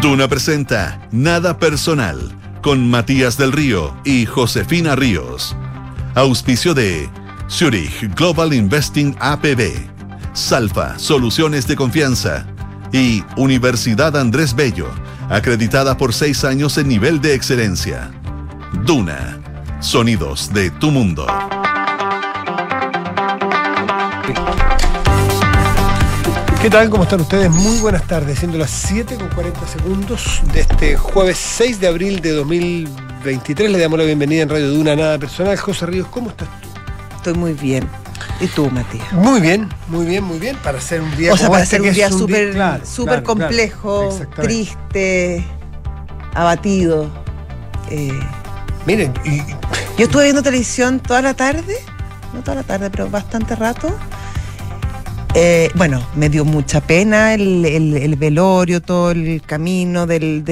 Duna presenta Nada Personal con Matías del Río y Josefina Ríos. Auspicio de Zurich Global Investing APB, Salfa Soluciones de Confianza y Universidad Andrés Bello, acreditada por seis años en nivel de excelencia. Duna, sonidos de tu mundo. ¿Qué tal? ¿Cómo están ustedes? Muy buenas tardes, siendo las 7 con 40 segundos de este jueves 6 de abril de 2023. Le damos la bienvenida en Radio Duna Nada Personal. José Ríos, ¿cómo estás tú? Estoy muy bien. ¿Y tú, Matías? Muy bien, muy bien, muy bien. Para hacer un día O sea, como para este, ser un día súper claro, complejo, claro, triste, abatido. Eh, Miren, y, yo estuve viendo televisión toda la tarde, no toda la tarde, pero bastante rato. Eh, bueno, me dio mucha pena el, el- el velorio, todo el camino del,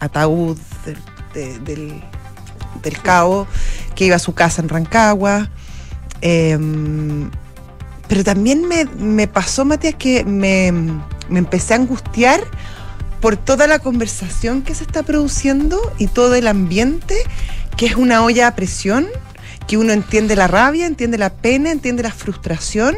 ataúd, del, de- del, cabo, que iba a su casa en Rancagua. Eh, pero también me, pasó, Matías, que me empecé a angustiar por toda la conversación que se está produciendo y todo el ambiente, que es una olla a presión, que uno entiende la rabia, entiende la pena, entiende la frustración,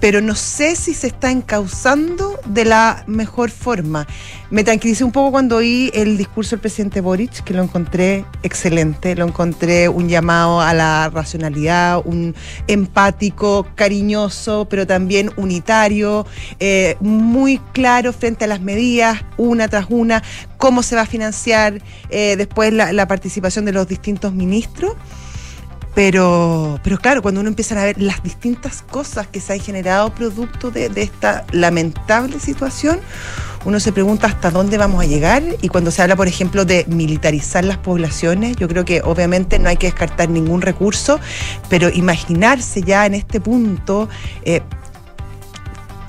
pero no sé si se está encauzando de la mejor forma. Me tranquilicé un poco cuando oí el discurso del presidente Boric, que lo encontré excelente, lo encontré un llamado a la racionalidad, un empático, cariñoso, pero también unitario, eh, muy claro frente a las medidas, una tras una, cómo se va a financiar eh, después la, la participación de los distintos ministros. Pero, pero claro, cuando uno empieza a ver las distintas cosas que se han generado producto de, esta lamentable situación, uno se pregunta hasta dónde vamos a llegar. Y cuando se habla, por ejemplo, de militarizar las poblaciones, yo creo que obviamente no hay que descartar ningún recurso, pero imaginarse ya en este punto eh,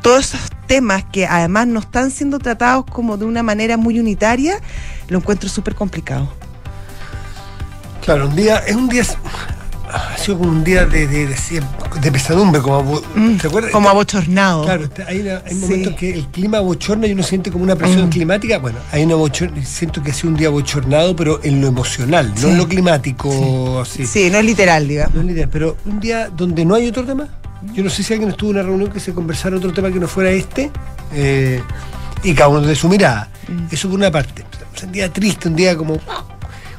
todos esos temas que además no están siendo tratados como de una manera muy unitaria, lo encuentro súper complicado. claro, un día, es un día, ha sido como un día de, de, de, de pesadumbre, como, ¿te acuerdas? Mm, Como abochornado. Claro, hay, una- hay Sí. momentos que el clima bochorna y uno siente como una presión Mm. climática. Bueno, hay una bochorna, siento que ha sido un día bochornado, pero en lo emocional, no Sí. en lo climático, así. Sí, no es literal, digamos. No es idea, pero un día donde no hay otro tema. Yo no sé si alguien estuvo en una reunión que se conversara otro tema que no fuera este. eh, y cada uno de su mirada. Mm. Eso por una parte. O sea, un día triste, un día como.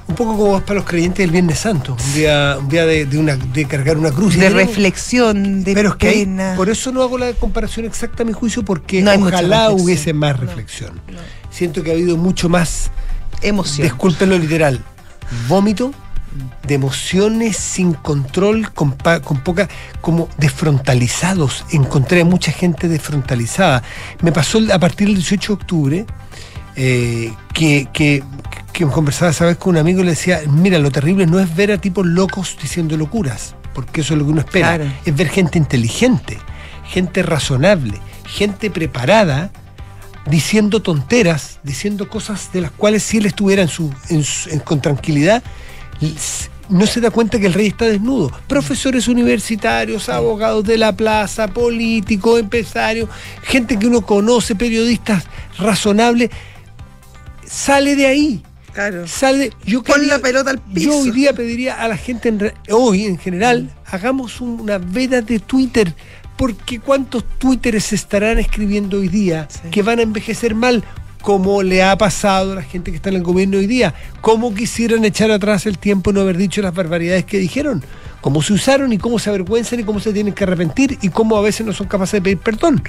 Un poco como es para los creyentes del Viernes Santo. Un día, un día de, de una, de cargar una cruz. De reflexión, de pero es que hay- por eso no hago la comparación exacta a mi juicio, porque No ojalá hubiese más No, reflexión. Siento que ha habido mucho más, Emoción. disculpen lo literal, vómito de emociones sin control, con, con poca, como desfrontalizados. Encontré a mucha gente desfrontalizada. Me pasó a partir del 18 de octubre eh, que, que, que conversaba esa vez con un amigo y le decía, mira, lo terrible no es ver a tipos locos diciendo locuras, porque eso es lo que uno espera, Claro. es ver gente inteligente, gente razonable, gente preparada, diciendo tonteras, diciendo cosas de las cuales si él estuviera en su, en su- en- con tranquilidad, no se da cuenta que el rey está desnudo. Profesores universitarios, abogados de la plaza, políticos, empresarios, gente que uno conoce, periodistas razonables, sale de ahí. Claro. Sale, yo Pon quería- la pelota al piso. Yo hoy día pediría a la gente, en re- hoy en general, hagamos una veda de Twitter, porque cuántos Twitteres se estarán escribiendo hoy día Sí. que van a envejecer mal, como le ha pasado a la gente que está en el gobierno hoy día, cómo quisieran echar atrás el tiempo y no haber dicho las barbaridades que dijeron, cómo se usaron y cómo se avergüenzan y cómo se tienen que arrepentir y cómo a veces no son capaces de pedir perdón.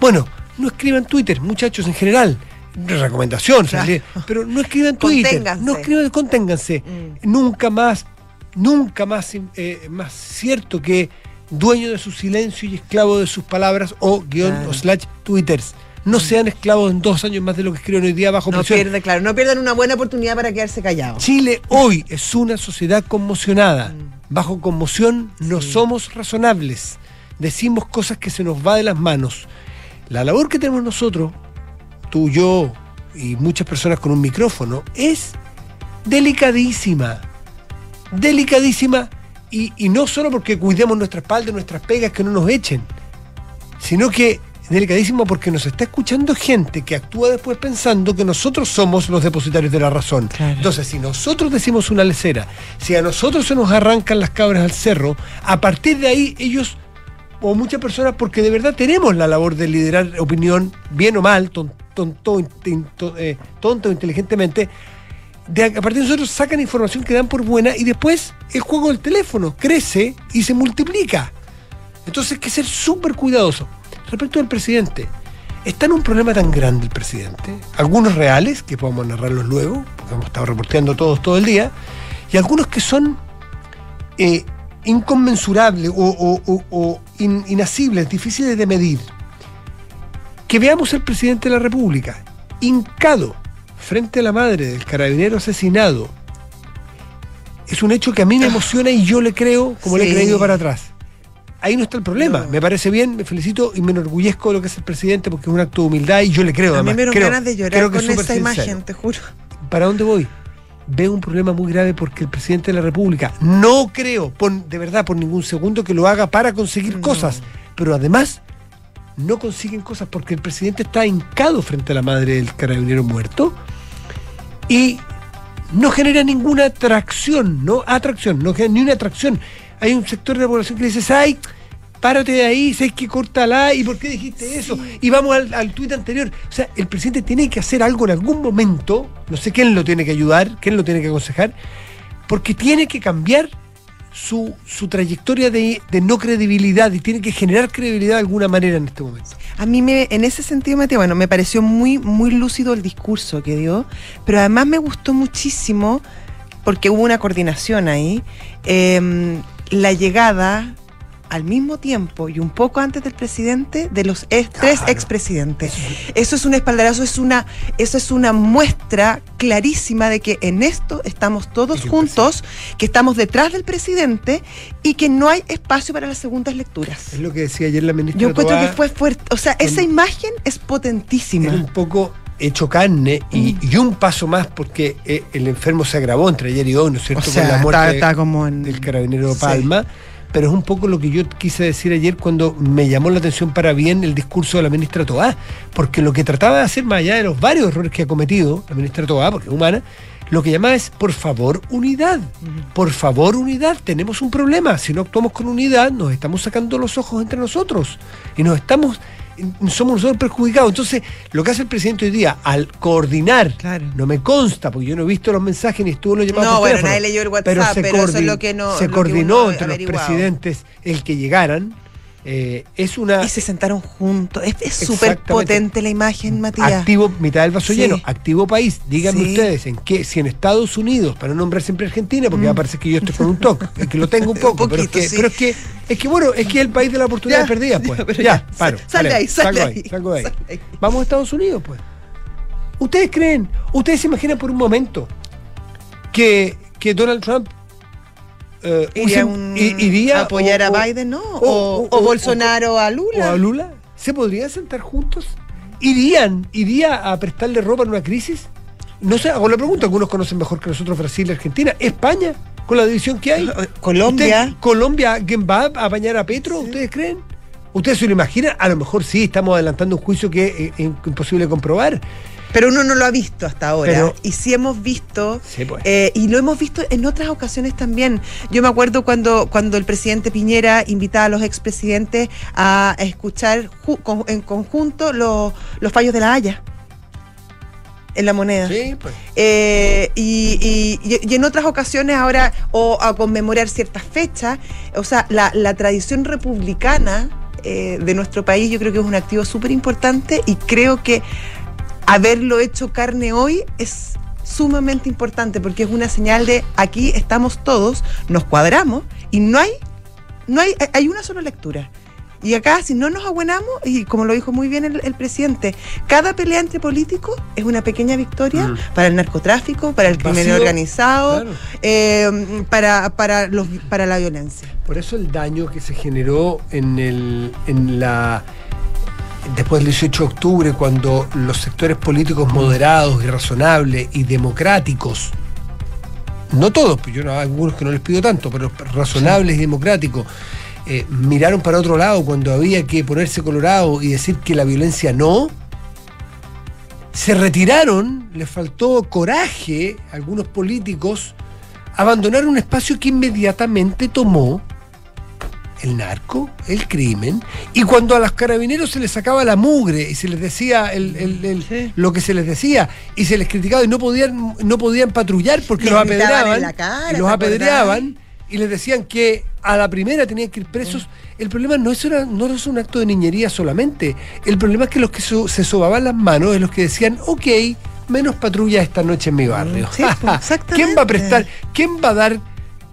Bueno, no escriban Twitter, muchachos en general. Recomendación, Claro. pero no escriban Twitter, Conténganse. no escriban, conténganse. Mm. Nunca más, nunca más, eh, más cierto que dueño de su silencio y esclavo de sus palabras o guion Claro. o slash twitters. No sean esclavos en dos años más de lo que escriben hoy día bajo No presión. pierdan, claro, no pierdan una buena oportunidad para quedarse callados. Chile hoy es una sociedad conmocionada. Mm. Bajo conmoción no Sí. somos razonables. Decimos cosas que se nos va de las manos. La labor que tenemos nosotros, tú, yo y muchas personas con un micrófono, es delicadísima. Delicadísima. Y, y no solo porque cuidemos nuestra espalda, nuestras pegas, que no nos echen, sino que Es delicadísimo porque nos está escuchando gente que actúa después pensando que nosotros somos los depositarios de la razón. Claro. Entonces, si nosotros decimos una lecera, si a nosotros se nos arrancan las cabras al cerro, a partir de ahí ellos, o muchas personas, porque de verdad tenemos la labor de liderar opinión, bien o mal, ton- tonto, eh, tonto inteligentemente, a partir de nosotros sacan información que dan por buena y después el juego del teléfono crece y se multiplica. Entonces hay que ser súper cuidadoso. Respecto del presidente, está en un problema tan grande el presidente, algunos reales, que podemos narrarlos luego, porque hemos estado reporteando todos todo el día, y algunos que son eh, inconmensurables o, o- o- o in- inasibles, difíciles de medir. Que veamos al presidente de la República hincado frente a la madre del carabinero asesinado. Es un hecho que a mí me emociona y yo le creo como le he creído para atrás. Ahí no está el problema. No. Me parece bien, me felicito y me enorgullezco de lo que es el presidente porque es un acto de humildad y yo le creo. A mí además. me dieron Creo- ganas de llorar con esa sincero. imagen, te juro. ¿Para dónde voy? Veo un problema muy grave porque el presidente de la República no creo, por, de verdad, por ningún segundo que lo haga para conseguir No. cosas, pero además no consiguen cosas porque el presidente está hincado frente a la madre del carabinero muerto y no genera ninguna atracción, no atracción, no genera ni una atracción. Hay un sector de la población que dice, ay, párate de ahí, sabes que córtala, ¿y por qué dijiste eso? Y vamos al, al tuit anterior. O sea, el presidente tiene que hacer algo en algún momento, no sé quién lo tiene que ayudar, quién lo tiene que aconsejar, porque tiene que cambiar su, su trayectoria de, de no credibilidad y tiene que generar credibilidad de alguna manera en este momento. A mí me, en ese sentido, Mateo, bueno, me pareció muy, muy lúcido el discurso que dio, pero además me gustó muchísimo, porque hubo una coordinación ahí, eh, la llegada al mismo tiempo y un poco antes del presidente de los ex- tres Claro. expresidentes. Eso es un espaldarazo, es una, eso es una muestra clarísima de que en esto estamos todos juntos, que estamos detrás del presidente y que no hay espacio para las segundas lecturas. Es lo que decía ayer la ministra Yo encuentro que fue fuerte. O sea, esa imagen es potentísima. era un poco hecho carne y, Mm. y un paso más porque eh, el enfermo se agravó entre ayer y hoy, ¿no es O cierto? sea, con la está, muerte está como en. del carabinero Sí. Palma. Pero es un poco lo que yo quise decir ayer cuando me llamó la atención para bien el discurso de la ministra Toá, porque lo que trataba de hacer, más allá de los varios errores que ha cometido la ministra Toá, porque es humana, lo que llamaba es, por favor, unidad. Por favor, unidad. Tenemos un problema. Si no actuamos con unidad, nos estamos sacando los ojos entre nosotros. Y nos estamos, somos nosotros perjudicados. Entonces, lo que hace el presidente hoy día, al coordinar, Claro. no me consta, porque yo no he visto los mensajes ni estuvo los llamados No, por bueno, nadie leyó el WhatsApp, se pero eso es lo que no- Se coordinó entre los presidentes el que llegaran. Eh, es una Y se sentaron juntos. Es súper potente la imagen, Matías. activo, mitad del vaso Sí. lleno, activo país. Díganme Sí. ustedes en qué, si en Estados Unidos, para no nombrar siempre Argentina, porque Mm. va a parecer que yo estoy con un toque, es que lo tengo un poco, Un pero, es que, sí. pero es que, es que bueno, es que es el país de la oportunidad Ya, perdida, pues. ya, ya, paro. sal de vale, ahí, sal salgo de ahí, salgo de ahí. ahí. Vamos a Estados Unidos, pues. ¿Ustedes creen, ustedes se imaginan por un momento que, que Donald Trump eh, Iría, un- iría a apoyar o- a o- Biden, ¿no? O, o- o o- Bolsonaro a o Lula. a Lula? ¿Se podrían sentar juntos? ¿Irían, iría a prestarle ropa en una crisis? No sé, hago la pregunta, algunos conocen mejor que nosotros Brasil y Argentina. ¿España? Con la división que hay. Colombia. ¿Usted- ¿Colombia quién va a apañar a Petro? ¿Ustedes creen? ¿Ustedes se lo imaginan? A lo mejor sí, estamos adelantando un juicio que es eh, imposible comprobar. Pero uno no lo ha visto hasta ahora. Pero- y sí hemos visto, Sí, pues. eh, y lo hemos visto en otras ocasiones también. Yo me acuerdo cuando, cuando el presidente Piñera invitaba a los expresidentes a escuchar con- en conjunto los, los fallos de la Haya en la moneda. Sí, pues. Eh, y, y- y en otras ocasiones ahora, o a conmemorar ciertas fechas, o sea, la, la tradición republicana eh, de nuestro país yo creo que es un activo súper importante y creo que haberlo hecho carne hoy es sumamente importante porque es una señal de aquí estamos todos, nos cuadramos y no hay, no hay, hay una sola lectura. Y acá, si no nos abuenamos, y como lo dijo muy bien el, el presidente, cada pelea entre políticos es una pequeña victoria Mm. para el narcotráfico, para el crimen Vacío, organizado, claro. eh, para, para, los, para la violencia. Por eso el daño que se generó en el en la después del 18 de octubre cuando los sectores políticos moderados y razonables y democráticos no todos, pues yo no algunos que no les pido tanto, pero razonables y democráticos eh, miraron para otro lado cuando había que ponerse colorado y decir que la violencia no, se retiraron, les faltó coraje a algunos políticos, abandonaron un espacio que inmediatamente tomó el narco, el crimen, y cuando a los carabineros se les sacaba la mugre y se les decía el, el- el- Sí. lo que se les decía y se les criticaba y no podían, no podían patrullar porque Les los apedreaban cara, y los ¿te apedreaban y les decían que a la primera tenían que ir presos. El problema no es, una- no es un acto de niñería solamente. El problema es que los que so- se sobaban las manos es los que decían, ok, menos patrulla esta noche en mi barrio. Sí, pues. ¿Quién va a prestar? ¿Quién va a dar...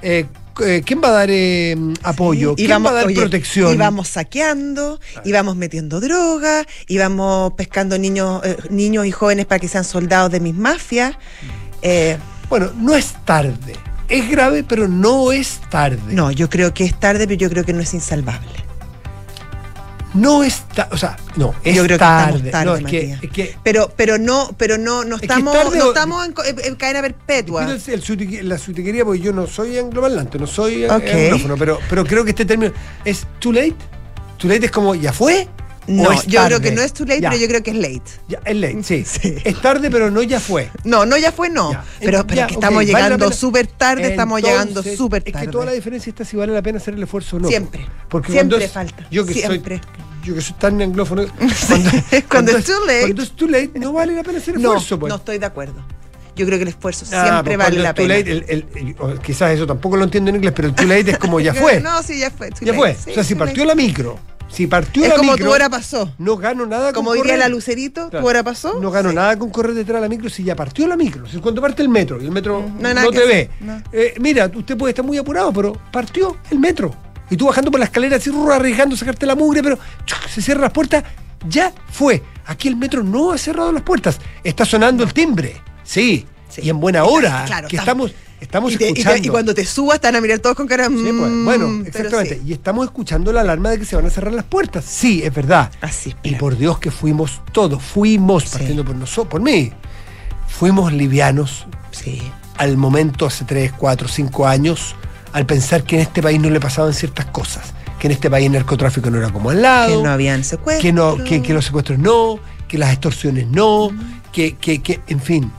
eh, eh, ¿Quién va a dar eh, apoyo? ¿Quién va a dar oye, protección? Íbamos saqueando, íbamos metiendo droga, íbamos pescando niños, eh, niños y jóvenes para que sean soldados de mis mafias. Eh, Bueno, no es tarde. Es grave, pero no es tarde. no, yo creo que es tarde, pero yo creo que no es insalvable. No es tarde. O sea, no, es yo creo tarde. que estamos tarde, no, es que, Matías. es que pero, pero no, pero no, no que estamos, tarde no estamos en, en- en cadena perpetua. El- la sutiquería, porque yo no soy angloparlante, no soy eh, Ok. anglófono, pero, pero creo que este término es too late. Too late es como, ¿ya fue? No, ¿O es yo creo que no es too late, Ya, pero yo creo que es late. ya, es late, sí. Sí. Es tarde, pero no ya fue. No, no, ya fue, no. Ya. Pero, pero es que estamos vale llegando pena. súper tarde, estamos llegando súper Es tarde. que toda la diferencia está si vale la pena hacer el esfuerzo o no. Siempre. Porque Siempre es- falta. Yo que Siempre. soy yo que soy tan anglófono. Cuando es too late. Cuando es too late, no vale la pena hacer No, esfuerzo. pues. no estoy de acuerdo. Yo creo que el esfuerzo Ah, siempre pues vale cuando la pena. late, el- el- el- o quizás eso tampoco lo entiendo en inglés, pero el too late es como ya fue. No, sí, ya fue. ya late. fue. Sí, o sea, si partió late. la micro, si partió Es la como micro, tu hora pasó. no gano nada Como con diría correr. la Lucerito, Claro. tu hora pasó. No gano Sí. nada con correr detrás de la micro si ya partió la micro. Si cuando parte el metro y el metro Mm, no no, te ve. no. eh, mira, usted puede estar muy apurado, pero partió el metro. Y tú bajando por la escalera así arriesgando sacarte la mugre, pero ¡chuc! se cierran las puertas, ya fue. Aquí el metro no ha cerrado las puertas. Está sonando el timbre. Sí. Sí. Y en buena hora. Claro, que estamos, estamos Y, te- y te- escuchando. y cuando te subas, van a mirar todos con cara. Sí, pues, mm, bueno, exactamente. sí. Y estamos escuchando la alarma de que se van a cerrar las puertas. Sí, es verdad. Así, Y espera. por Dios que fuimos todos, fuimos, partiendo por nosotros, por mí, fuimos livianos Sí. al momento hace 3, 4, 5 años, al pensar que en este país no le pasaban ciertas cosas, que en este país el narcotráfico no era como al lado, Que no habían secuestros. que, no, que, que los secuestros no, que las extorsiones no, que, que, que, en fin,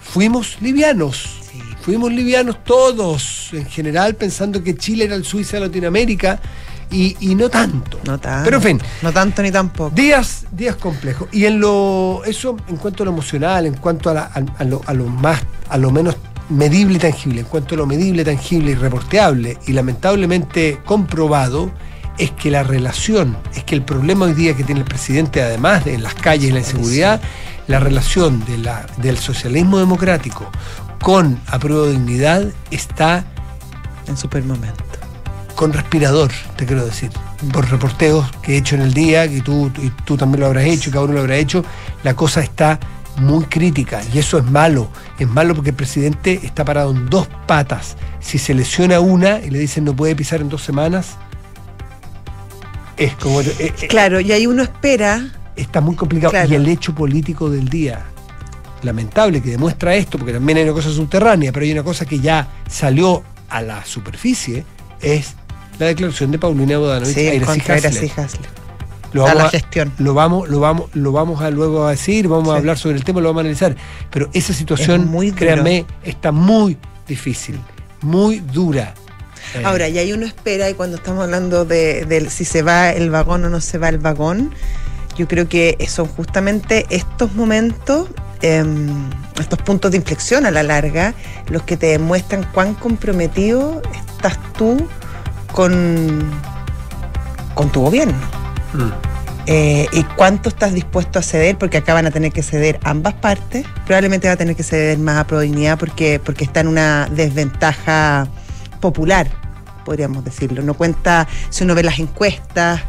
fuimos livianos. Sí. Fuimos livianos todos, en general, pensando que Chile era el Suiza de Latinoamérica y, y no tanto. No tanto. Pero en fin, No tanto ni tampoco. días, días complejos. Y en lo, eso en cuanto a lo emocional, en cuanto a, la- a- a lo, a lo más, a lo menos medible y tangible, en cuanto a lo medible, tangible y reporteable y lamentablemente comprobado, es que la relación, es que el problema hoy día que tiene el presidente, además de las calles y la inseguridad, la relación de la, del socialismo democrático con apruebo de dignidad está En super momento. con respirador, te quiero decir. Por reporteos que he hecho en el día, que tú, y tú también lo habrás hecho, y cada uno lo habrá hecho, la cosa está muy crítica y eso es malo. Es malo porque el presidente está parado en dos patas. Si se lesiona una y le dicen no puede pisar en dos semanas, es como... eh, eh, Claro, y ahí uno espera. está muy complicado. Claro. Y el hecho político del día, lamentable que demuestra esto, porque también hay una cosa subterránea, pero hay una cosa que ya salió a la superficie, es la declaración de Paulina Bodanovich a Sí, Iracy contra Hasler. Hasler. Lo a la a, gestión. lo vamos, lo vamos, lo vamos a luego a decir, vamos a hablar sobre el tema, lo vamos a analizar. Pero esa situación, Es muy duro. créanme, está muy difícil, muy dura. Eh, Ahora, y ahí uno espera, y cuando estamos hablando de, si se va el vagón o no se va el vagón, yo creo que son justamente estos momentos, em, estos puntos de inflexión a la larga, los que te demuestran cuán comprometido estás tú con, con tu gobierno. Mm, Eh, y cuánto estás dispuesto a ceder, porque acá van a tener que ceder ambas partes. Probablemente va a tener que ceder más a Prodignidad porque, porque está en una desventaja popular, podríamos decirlo. No cuenta, si uno ve las encuestas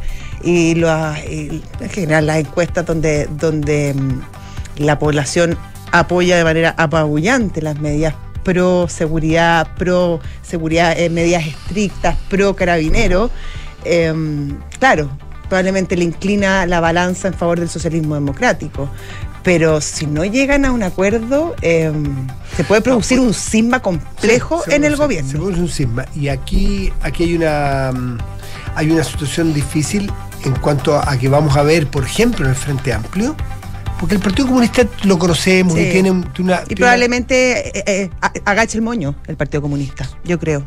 y, en general las encuestas donde, donde mm, la población apoya de manera apabullante las medidas pro seguridad, pro seguridad, eh, medidas estrictas, pro carabinero, em, claro, probablemente le inclina la balanza en favor del socialismo democrático. Pero si no llegan a un acuerdo, em, se puede producir un cisma complejo en el produce- Se gobierno. produce un cisma. Y aquí, aquí hay una. hay una situación difícil en cuanto a que vamos a ver, por ejemplo, en el Frente Amplio, porque el Partido Comunista lo conocemos Sí. y tiene un- tiene una... Y probablemente eh, eh, agache el moño el Partido Comunista, yo creo.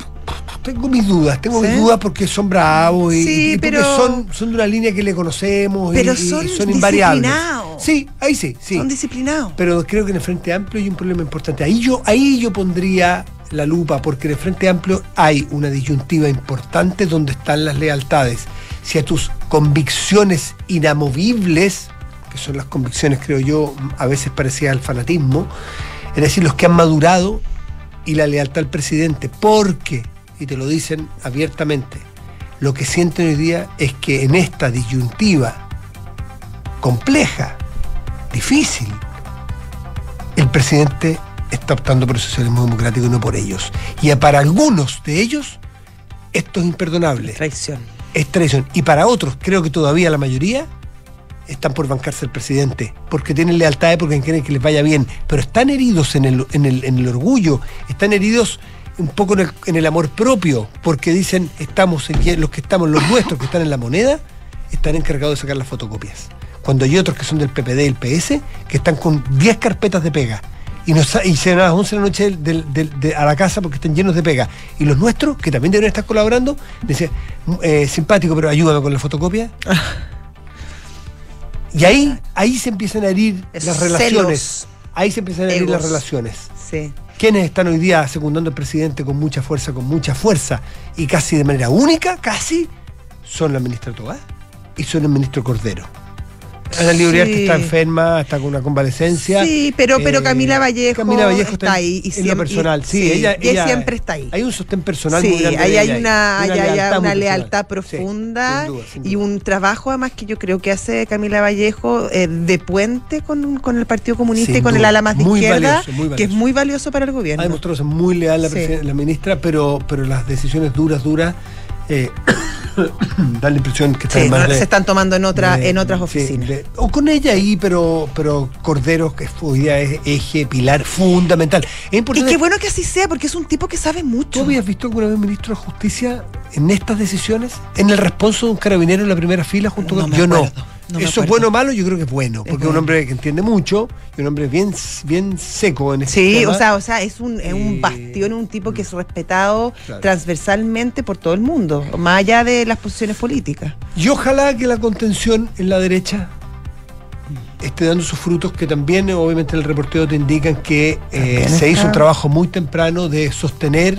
tengo mis dudas, tengo ¿Sí? mis dudas porque son bravos y, Sí, y porque pero- son, son de una línea que le conocemos y- Pero y, son son invariables. disciplinados. Sí, ahí sí, sí. Son disciplinados. Pero creo que en el Frente Amplio hay un problema importante. Ahí yo, ahí yo pondría la lupa, porque en el Frente Amplio hay una disyuntiva importante donde están las lealtades. Si a tus convicciones inamovibles, que son las convicciones, creo yo, a veces parecidas al fanatismo, es decir, los que han madurado y la lealtad al presidente, porque, y te lo dicen abiertamente, lo que sienten hoy día es que en esta disyuntiva compleja, difícil, el presidente está optando por el socialismo democrático y no por ellos. Y para algunos de ellos, esto es imperdonable, Traición. es traición. Y para otros, creo que todavía la mayoría, están por bancarse al presidente, porque tienen lealtad, porque quieren que les vaya bien, pero están heridos en el, en el, en el orgullo, están heridos un poco en el, amor propio, porque dicen, estamos en, los que estamos, los nuestros que están en la moneda, están encargados de sacar las fotocopias. Cuando hay otros que son del PPD y el PS, que están con 10 carpetas de pega. Y, nos, y se van a las 11 de la noche a la casa porque están llenos de pega. Y los nuestros, que también deben estar colaborando, dicen, eh, simpático, pero ayúdame con la fotocopia. Y ahí, ahí se empiezan a herir Es las relaciones. celos. Ahí se empiezan a herir las relaciones. Sí. ¿Quiénes están hoy día secundando al presidente con mucha fuerza, con mucha fuerza? Y casi de manera única, casi, son la ministra Tobá y son el ministro Cordero. Ana Libriar, que Sí. está enferma, está con una convalecencia. Sí, pero, pero Eh, Camila Vallejo, Camila Vallejo está, ahí. Y en siempre, lo personal, sí, y- ella, y él ella- siempre está ahí. Hay un sostén personal Sí, muy grande. de ahí hay una, hay lealtad una profunda sin duda, sin y un trabajo además que yo creo que hace Camila Vallejo eh, de puente con, con el Partido Comunista Sin y con el ala más de Muy izquierda, valioso, que es muy valioso para el Ha gobierno. demostrado ser muy leal la ministra, pero, pero las decisiones duras, duras, eh, dan la impresión que están Sí, más no, de- se están tomando en otra, de- en otras oficinas. de- o con ella ahí, pero, pero Cordero, que hoy día es eje, pilar fundamental. Es y importante. qué bueno que así sea, porque es un tipo que sabe ¿Tú mucho. habías visto alguna vez ministro de Justicia en estas decisiones? ¿En el responso de un carabinero en la primera fila junto No con Yo no. acuerdo, no Eso es bueno o malo, yo creo que es bueno, porque es un hombre que entiende mucho y un hombre bien, bien seco en este Sí, tema. o sea, o sea, es un, es Eh, un bastión, un tipo que es respetado Claro. transversalmente por todo el mundo, más allá de las posiciones políticas. Y ojalá que la contención en la derecha esté dando sus frutos, que también eh, obviamente en el reporteo te indican que eh, se hizo un trabajo muy temprano de sostener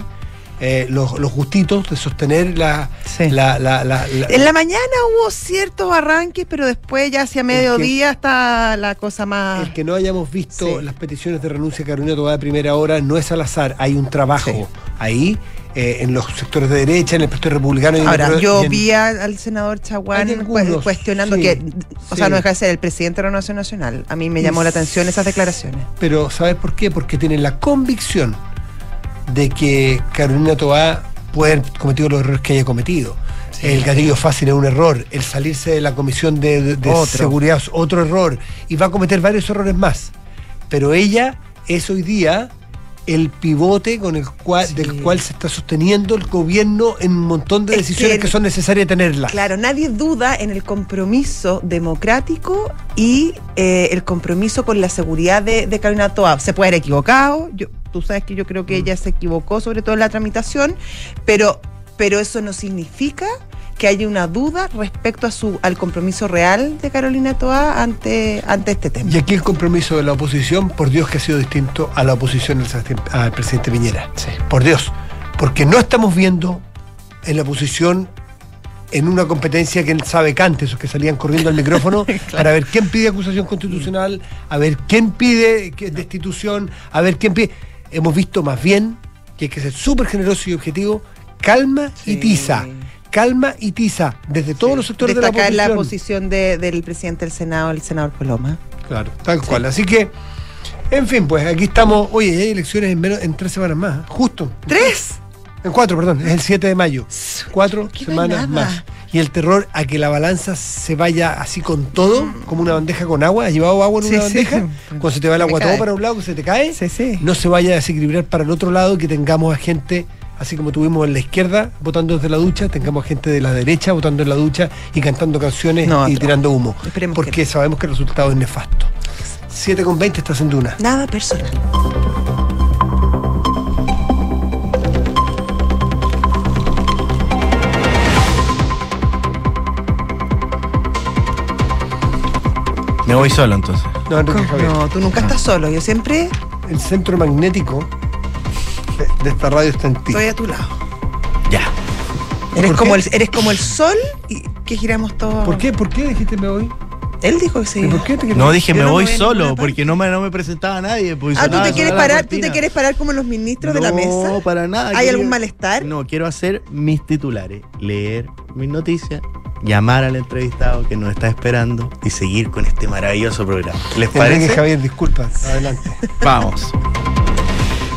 eh, los, los gustitos, de sostener la... Sí. la, la- la- la- En la mañana hubo ciertos arranques, pero después ya hacia mediodía está la cosa más... El que no hayamos visto Sí. las peticiones de renuncia de Carolina Tobá de primera hora no es al azar, hay un trabajo Sí. ahí eh, en los sectores de derecha, en el Partido Republicano. y en el Ahora, yo vi al senador Chaguán algunos, cu- cuestionando sí, que, o sí. sea, no deja de ser el presidente de la Nación Nacional. A mí me llamó la atención esas declaraciones. Pero ¿sabes por qué? Porque tienen la convicción de que Carolina Tobá puede haber cometido los errores que haya cometido. El gatillo fácil es un error, el salirse de la comisión de, de- de Otro. seguridad es otro error, y va a cometer varios errores más. Pero ella es hoy día el pivote con el cual, Sí. del cual se está sosteniendo el gobierno en un montón de Es decisiones que- que, son necesarias tenerlas. Claro, nadie duda en el compromiso democrático y eh, el compromiso con la seguridad de, de Carolina Toa. Se puede haber equivocado, yo, tú sabes que yo creo que ella se equivocó, sobre todo en la tramitación, pero, pero eso no significa que haya una duda respecto a su, al compromiso real de Carolina Toa ante, ante este tema. Y aquí el compromiso de la oposición, por Dios que ha sido distinto a la oposición al, presidente Piñera. Por Dios. Porque no estamos viendo en la oposición en una competencia que él sabe cante, esos que salían corriendo al micrófono para ver quién pide acusación constitucional, a ver quién pide que- destitución, a ver quién pide. Hemos visto más bien que hay que ser súper generoso y objetivo, calma y tiza. Calma y tiza, desde todos los sectores Destacar de la la oposición. posición de- del presidente del Senado, el senador Coloma. Claro, tal cual. Así que, en fin, pues aquí estamos. Oye, hay elecciones en, menos, en tres semanas más. ¿eh? Justo. ¿Tres? En cuatro, perdón. Es el 7 de mayo. Cuatro semanas más. Y el terror a que la balanza se vaya así con todo, como una bandeja con agua. ¿Has llevado agua en Sí, una sí. bandeja? Cuando se te va el agua todo para un lado, que se te cae. Sí. No se vaya a desequilibrar para el otro lado que tengamos a gente así como tuvimos en la izquierda votando desde la ducha, tengamos gente de la derecha votando en la ducha y cantando canciones No, y tirando humo. Esperemos porque que sabemos que el resultado es nefasto. 7 con 20 estás en Duna. Nada personal. Me voy solo entonces. No, Enrique Javier. No, tú nunca estás solo. Yo siempre El centro magnético de, de esta radio está en ti. estoy a tu lado. Ya. Eres ¿Por como, qué? el, eres como el sol y que giramos todos. ¿Por qué? ¿Por qué dijiste me voy? Él dijo que sí. ¿Y por qué te No dije me no voy a solo, porque no me, no me presentaba nadie. pues, Ah, ¿tú te quieres parar? ¿Tú te quieres parar como los ministros de la mesa? No, para nada. ¿Hay algún malestar? No, quiero hacer mis titulares, leer mis noticias, llamar al entrevistado que nos está esperando y seguir con este maravilloso programa. ¿Les Enrique parece? Javier, disculpa. Adelante. Vamos.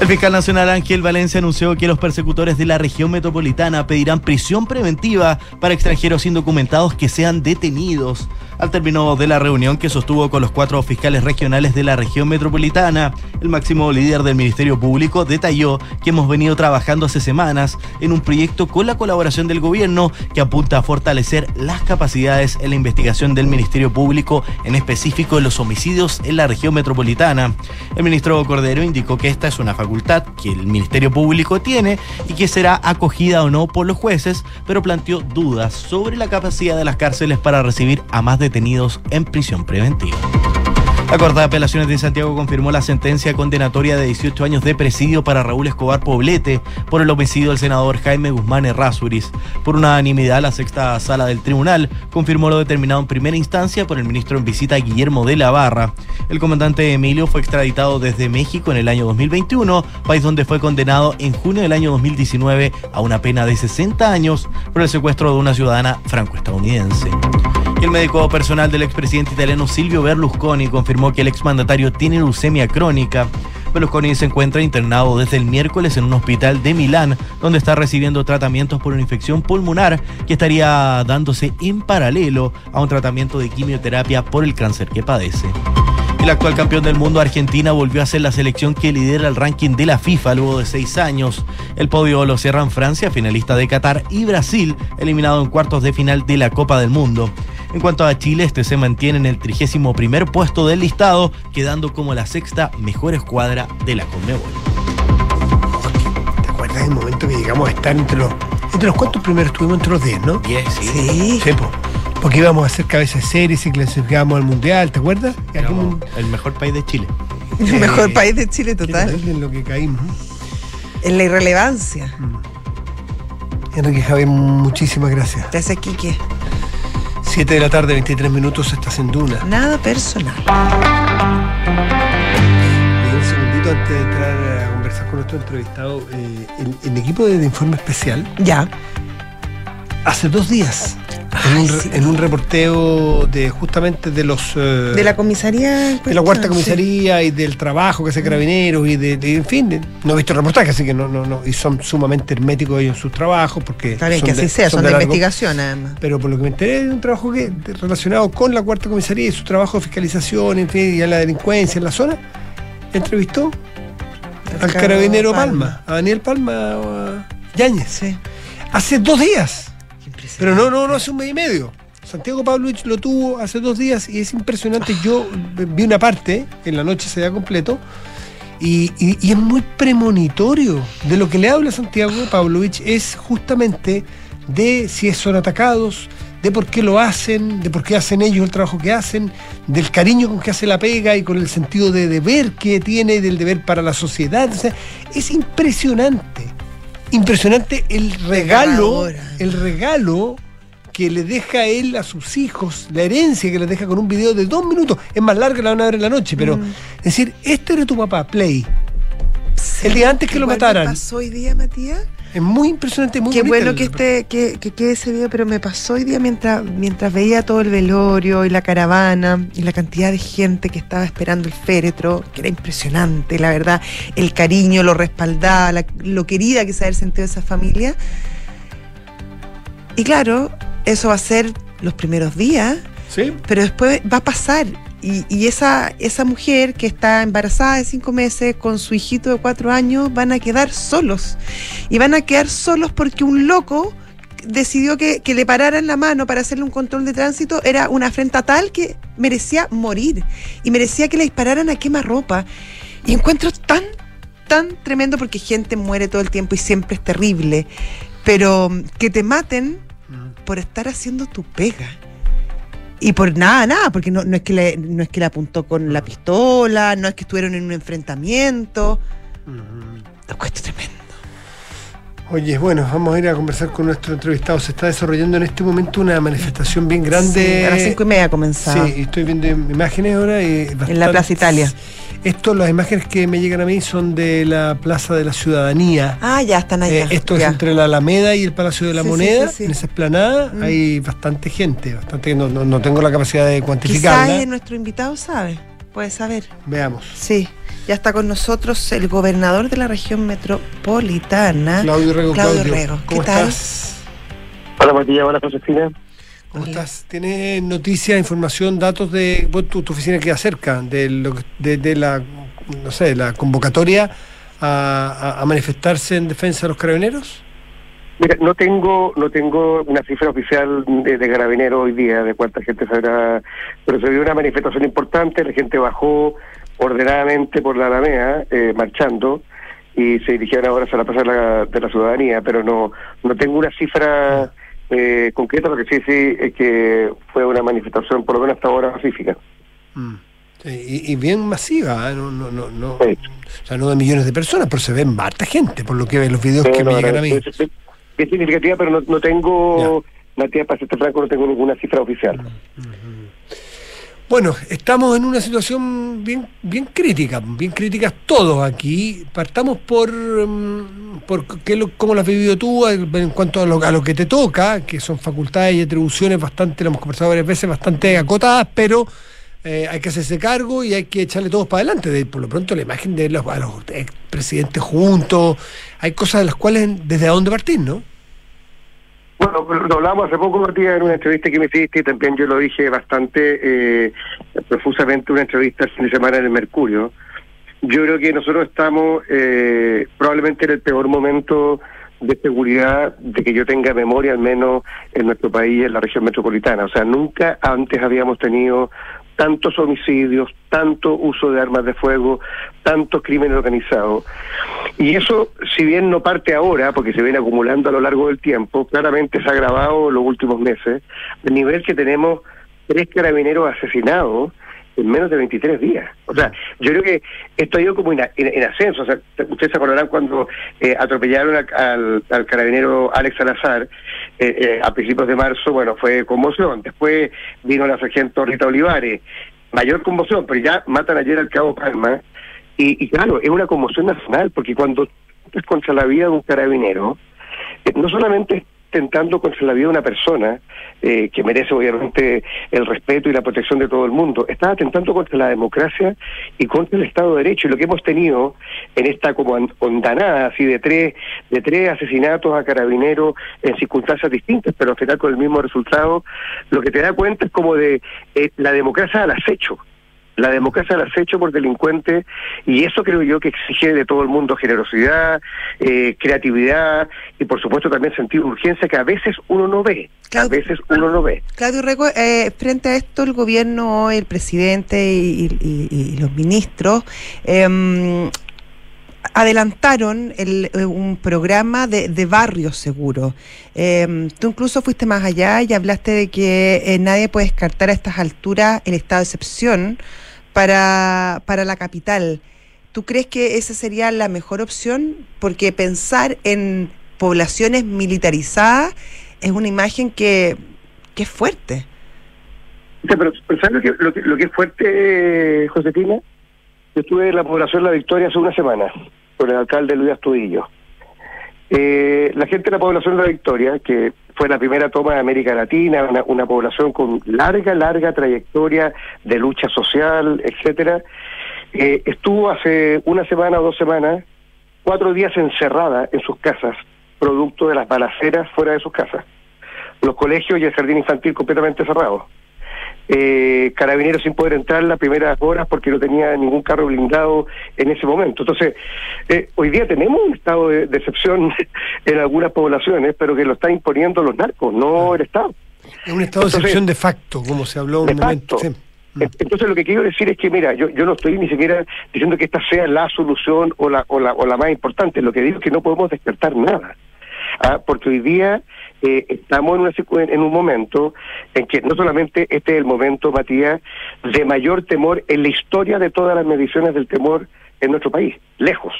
El fiscal nacional Ángel Valencia anunció que los persecutores de la región metropolitana pedirán prisión preventiva para extranjeros indocumentados que sean detenidos. Al término de la reunión que sostuvo con los cuatro fiscales regionales de la región metropolitana, el máximo líder del Ministerio Público detalló que hemos venido trabajando hace semanas en un proyecto con la colaboración del gobierno que apunta a fortalecer las capacidades en la investigación del Ministerio Público, en específico los homicidios en la región metropolitana. El ministro Cordero indicó que esta es una facultad que el Ministerio Público tiene y que será acogida o no por los jueces, pero planteó dudas sobre la capacidad de las cárceles para recibir a más detenidos en prisión preventiva. La Corte de Apelaciones de Santiago confirmó la sentencia condenatoria de 18 años de presidio para Raúl Escobar Poblete por el homicidio del senador Jaime Guzmán Errázuriz. Por unanimidad, la sexta sala del tribunal confirmó lo determinado en primera instancia por el ministro en visita Guillermo de la Barra. El comandante Emilio fue extraditado desde México en el año 2021, país donde fue condenado en junio del año 2019 a una pena de 60 años por el secuestro de una ciudadana franco-estadounidense. El médico personal del expresidente italiano Silvio Berlusconi confirmó que el exmandatario tiene leucemia crónica. Berlusconi se encuentra internado desde el miércoles en un hospital de Milán, donde está recibiendo tratamientos por una infección pulmonar que estaría dándose en paralelo a un tratamiento de quimioterapia por el cáncer que padece. El actual campeón del mundo, Argentina, volvió a ser la selección que lidera el ranking de la FIFA luego de seis años. El podio lo cierran Francia, finalista de Qatar, y Brasil, eliminado en cuartos de final de la Copa del Mundo. En cuanto a Chile, este se mantiene en el 31 primer puesto del listado, quedando como la sexta mejor escuadra de la Conmebol. ¿Te acuerdas del momento que llegamos a estar entre los. Entre los cuantos primeros estuvimos entre los 10, ¿no? Yes, sí. Sí. Sí. Porque íbamos a hacer cabeza de series y clasificábamos al mundial, ¿te acuerdas? Éramos el mejor país de Chile. El Eh, mejor país de Chile total. en lo que caímos. En la irrelevancia. Enrique Javier, muchísimas gracias. Gracias, Quique. 7 de la tarde, 23 minutos, estás en Duna. Nada personal. Y un segundito antes de entrar a conversar con nuestro entrevistado, eh, el, el equipo de, de informe especial, Ya. Hace dos días, en, un, re- sí. en un reporteo de justamente de los... eh, De la comisaría. de la cuarta sí. comisaría y del trabajo que hace Carabineros y de, de- en fin, de- no he visto el reportaje, así que no, no, no, y son sumamente herméticos ellos en sus trabajos porque Está bien que así sea, son de, largo- investigación además. Pero por lo que me enteré de un trabajo que relacionado con la cuarta comisaría y su trabajo de fiscalización, en fin, y a la delincuencia en la zona, entrevistó al carabinero Palma, a Daniel Palma o a Yáñez, Sí. hace dos días. Pero no, no, no hace un mes y medio. Santiago Pavlovich lo tuvo hace dos días y es impresionante. Yo vi una parte, en la noche se da completo, y, y- y es muy premonitorio. De lo que le habla Santiago Pavlovich es justamente de si son atacados, de por qué lo hacen, de por qué hacen ellos el trabajo que hacen, del cariño con que hace la pega y con el sentido de deber que tiene, del deber para la sociedad. O sea, es impresionante. Impresionante el regalo, el regalo que le deja él a sus hijos, la herencia que les deja con un video de dos minutos. Es más larga, la van a ver en la noche, pero Mm. es decir, este era tu papá, Play. El día antes que lo mataran. Me pasó hoy día, Matías. Es muy impresionante, muy Qué bueno el- que esté, que, que quede ese video, pero me pasó hoy día mientras, mientras veía todo el velorio y la caravana y la cantidad de gente que estaba esperando el féretro, que era impresionante, la verdad, el cariño, lo respaldaba, la- lo querida que se había sentido esa familia. Y claro, eso va a ser los primeros días, ¿Sí? pero después va a pasar. Y, y esa, esa mujer que está embarazada de cinco meses con su hijito de cuatro años van a quedar solos. Y van a quedar solos porque un loco decidió que, que le pararan la mano para hacerle un control de tránsito era una afrenta tal que merecía morir y merecía que le dispararan a quemarropa. Y encuentro tan, tan tremendo porque gente muere todo el tiempo y siempre es terrible. Pero mm, que te maten por estar haciendo tu pega. Y por nada, nada, porque no, no es que le, no es que le apuntó con la pistola, no es que estuvieron en un enfrentamiento. Lo tremendo. Oye, bueno, vamos a ir a conversar con nuestro entrevistado. Se está desarrollando en este momento una manifestación bien grande. Sí, a las cinco y media comenzaba. Sí, estoy viendo imágenes ahora. Y En la Plaza Italia. Esto, las imágenes que me llegan a mí son de la Plaza de la Ciudadanía. Ah, ya están allá. Eh, esto es ya. entre la Alameda y el Palacio de la Sí, Moneda. sí. En esa esplanada Mm. hay bastante gente, bastante no, no, no tengo la capacidad de Quizás cuantificarla. eh, nuestro invitado sabe, puede saber. Veamos. Sí, ya está con nosotros el gobernador de la región metropolitana. Claudio Rego. Claudio Rego, ¿Cómo ¿qué tal? estás? Hola Matías, hola Josefina. ¿Cómo Hola. estás? ¿Tienes noticias, información, datos de bueno, tu, tu oficina queda cerca de, lo que- de, de la no sé, la convocatoria a, a- a manifestarse en defensa de los carabineros? Mira, no tengo no tengo una cifra oficial de, de carabineros hoy día de cuánta gente se habrá, pero se dio una manifestación importante, la gente bajó ordenadamente por la Alameda, eh, marchando, y se dirigieron ahora hacia la Plaza de la, de la Ciudadanía, pero no no tengo una cifra eh, concreta, lo que sí sí es que fue una manifestación por lo menos hasta ahora pacífica. Mm. Y, y bien masiva, ¿eh? no, no, no, no, Sí. o sea, no de millones de personas, pero se ven harta gente, por lo que ven los videos que No, me llegan a mí. Es, es- es significativa, pero no, no tengo, Matías, para serte franco, no tengo ninguna cifra oficial. Bueno, estamos en una situación bien, bien crítica, bien críticas todos aquí. Partamos por, mm, por qué cómo lo has vivido tú en en cuanto a lo, a lo que te toca, que son facultades y atribuciones bastante, lo hemos conversado varias veces, bastante acotadas, pero eh, hay que hacerse cargo y hay que echarle todos para adelante. De, por lo pronto la imagen de los, a los presidentes juntos, hay cosas de las cuales desde dónde partir, ¿no? Bueno, lo hablamos hace poco, Matías, en una entrevista que me hiciste y también yo lo dije bastante eh, profusamente, una entrevista el fin de semana en el Mercurio. Yo creo que nosotros estamos eh, probablemente en el peor momento de seguridad de que yo tenga memoria, al menos en nuestro país, en la región metropolitana. O sea, nunca antes habíamos tenido tantos homicidios, tanto uso de armas de fuego, tantos crímenes organizados. Y eso, si bien no parte ahora, porque se viene acumulando a lo largo del tiempo, claramente se ha agravado en los últimos meses, el nivel que tenemos tres carabineros asesinados en menos de 23 días. O sea, yo creo que esto ha ido como en, en- en ascenso. O sea, ustedes se acordarán cuando eh, atropellaron al- al carabinero Alex Salazar eh, eh, a principios de marzo, bueno, fue conmoción. Después vino la sargento Rita Olivares, mayor conmoción, pero ya matan ayer al cabo Palma. Y, y claro, es una conmoción nacional, porque cuando es contra la vida de un carabinero, eh, no solamente tentando contra la vida de una persona eh, que merece obviamente el respeto y la protección de todo el mundo, está atentando contra la democracia y contra el Estado de Derecho. Y lo que hemos tenido en esta como an- ondanada así de tres, de tres asesinatos a carabineros en circunstancias distintas, pero al final con el mismo resultado, lo que te da cuenta es como de eh, la democracia al acecho la democracia al acecho por delincuentes y eso creo yo que exige de todo el mundo generosidad, eh, creatividad y por supuesto también sentido de urgencia que a veces uno no ve, a Claudio. veces uno no ve. Claudio Rego, eh, frente a esto, el gobierno, el presidente y, y- los ministros em, adelantaron el- eh, un programa de, de barrios seguros. Em, tú incluso fuiste más allá y hablaste de que eh, nadie puede descartar a estas alturas el estado de excepción para, para la capital. ¿Tú crees que esa sería la mejor opción? Porque pensar en poblaciones militarizadas es una imagen que, que es fuerte. Pero, pero ¿sabes lo que, lo, que, lo que es fuerte, eh, Josefina? Yo estuve en la población La Victoria hace una semana con el alcalde Luis Astudillo. Eh, la gente de la población de La Victoria, que fue la primera toma de América Latina, una, una población con larga, larga trayectoria de lucha social, etcétera, eh, estuvo hace una semana o dos semanas, cuatro días encerrada en sus casas, producto de las balaceras fuera de sus casas. Los colegios y el jardín infantil completamente cerrados. Eh, carabineros sin poder entrar las primeras horas porque no tenía ningún carro blindado en ese momento. Entonces, eh, hoy día tenemos un estado de, excepción en algunas poblaciones, pero que lo están imponiendo los narcos, no el Estado. Es un estado de excepción de facto, como se habló en un momento. Entonces lo que quiero decir es que, mira, yo, yo no estoy ni siquiera diciendo que esta sea la solución o la, o la, o la más importante, lo que digo es que no podemos despertar nada. ¿ah? porque hoy día estamos en, en un momento en que no solamente este es el momento, Matías, de mayor temor en la historia de todas las mediciones del temor en nuestro país, lejos.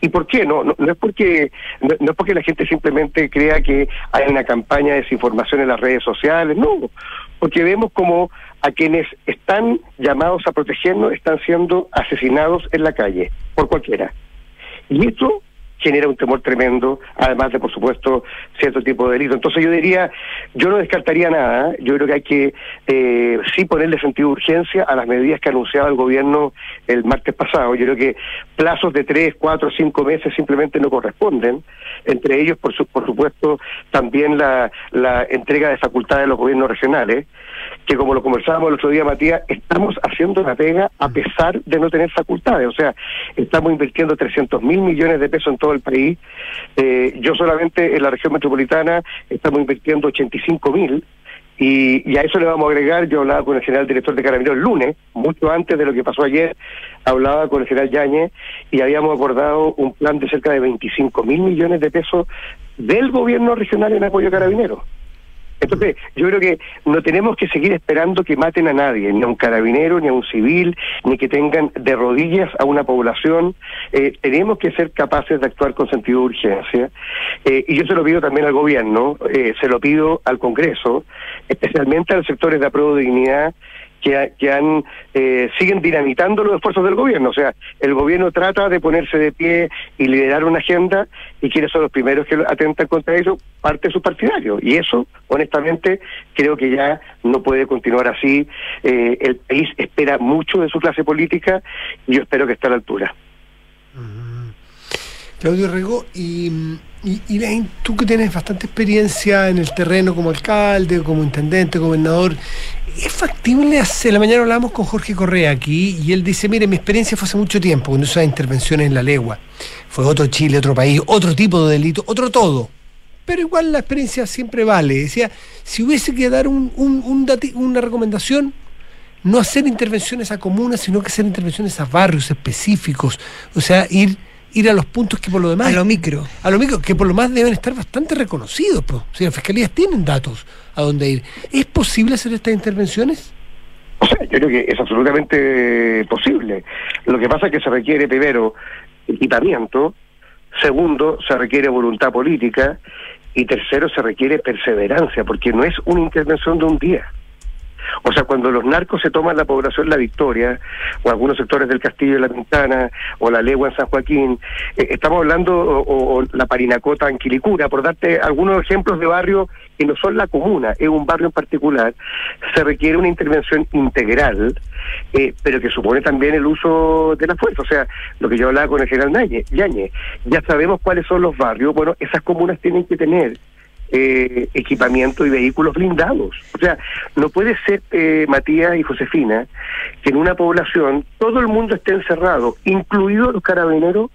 ¿Y por qué? No, no, es porque no, es porque la gente simplemente crea que hay una campaña de desinformación en las redes sociales, no, porque vemos como a quienes están llamados a protegernos están siendo asesinados en la calle, por cualquiera. Y esto genera un temor tremendo, además de, por supuesto, cierto tipo de delito. Entonces yo diría, yo no descartaría nada, yo creo que hay que eh, sí ponerle sentido de urgencia a las medidas que anunciaba el gobierno el martes pasado. Yo creo que plazos de tres, cuatro, cinco meses simplemente no corresponden, entre ellos, por, por supuesto, también la, la entrega de facultades de los gobiernos regionales que como lo conversábamos el otro día, Matías, estamos haciendo la pega a pesar de no tener facultades. O sea, estamos invirtiendo 300 mil millones de pesos en todo el país. Eh, yo solamente en la región metropolitana estamos invirtiendo 85 mil. Y, a eso le vamos a agregar, yo hablaba con el general director de Carabineros el lunes, mucho antes de lo que pasó ayer, hablaba con el general Yañez y habíamos acordado un plan de cerca de 25 mil millones de pesos del gobierno regional en apoyo a Carabineros. Entonces, yo creo que no tenemos que seguir esperando que maten a nadie, ni a un carabinero, ni a un civil, ni que tengan de rodillas a una población. Eh, tenemos que ser capaces de actuar con sentido de urgencia. Eh, y yo se lo pido también al gobierno, eh, se lo pido al Congreso, especialmente a los sectores de apruebo de dignidad que, que han eh, siguen dinamitando los esfuerzos del gobierno. O sea, el gobierno trata de ponerse de pie y liderar una agenda y quienes son los primeros que atentan contra eso, parte de sus partidarios. Y eso, honestamente, creo que ya no puede continuar así. Eh, el país espera mucho de su clase política y yo espero que esté a la altura. Claudio Rego, y, y, tú que tienes bastante experiencia en el terreno como alcalde, como intendente, gobernador, ¿es factible hacer? La mañana hablamos con Jorge Correa aquí y él dice, mire, mi experiencia fue hace mucho tiempo, cuando esas intervenciones en la legua. Fue otro Chile, otro país, otro tipo de delito, otro todo. Pero igual la experiencia siempre vale. Decía, si hubiese que dar un, un, una recomendación, no hacer intervenciones a comunas, sino que hacer intervenciones a barrios específicos. O sea, ir ir a los puntos que por lo demás. A lo micro. A lo micro, que por lo más deben estar bastante reconocidos. Pues. Si las fiscalías tienen datos a dónde ir. ¿Es posible hacer estas intervenciones? O sea, yo creo que es absolutamente posible. Lo que pasa es que se requiere, primero, equipamiento, segundo, se requiere voluntad política, y tercero, se requiere perseverancia, porque no es una intervención de un día. O sea, cuando los narcos se toman la población La Victoria, o algunos sectores del Castillo de la Pintana, o la Legua en San Joaquín, eh, estamos hablando, o, la Parinacota en Quilicura, por darte algunos ejemplos de barrios que no son la comuna, es un barrio en particular, se requiere una intervención integral, eh, pero que supone también el uso de la fuerza. O sea, lo que yo hablaba con el general Yañez, ya sabemos cuáles son los barrios, bueno, esas comunas tienen que tener eh, equipamiento y vehículos blindados. O sea, no puede ser, eh, Matías y Josefina, que en una población todo el mundo esté encerrado, incluidos los carabineros,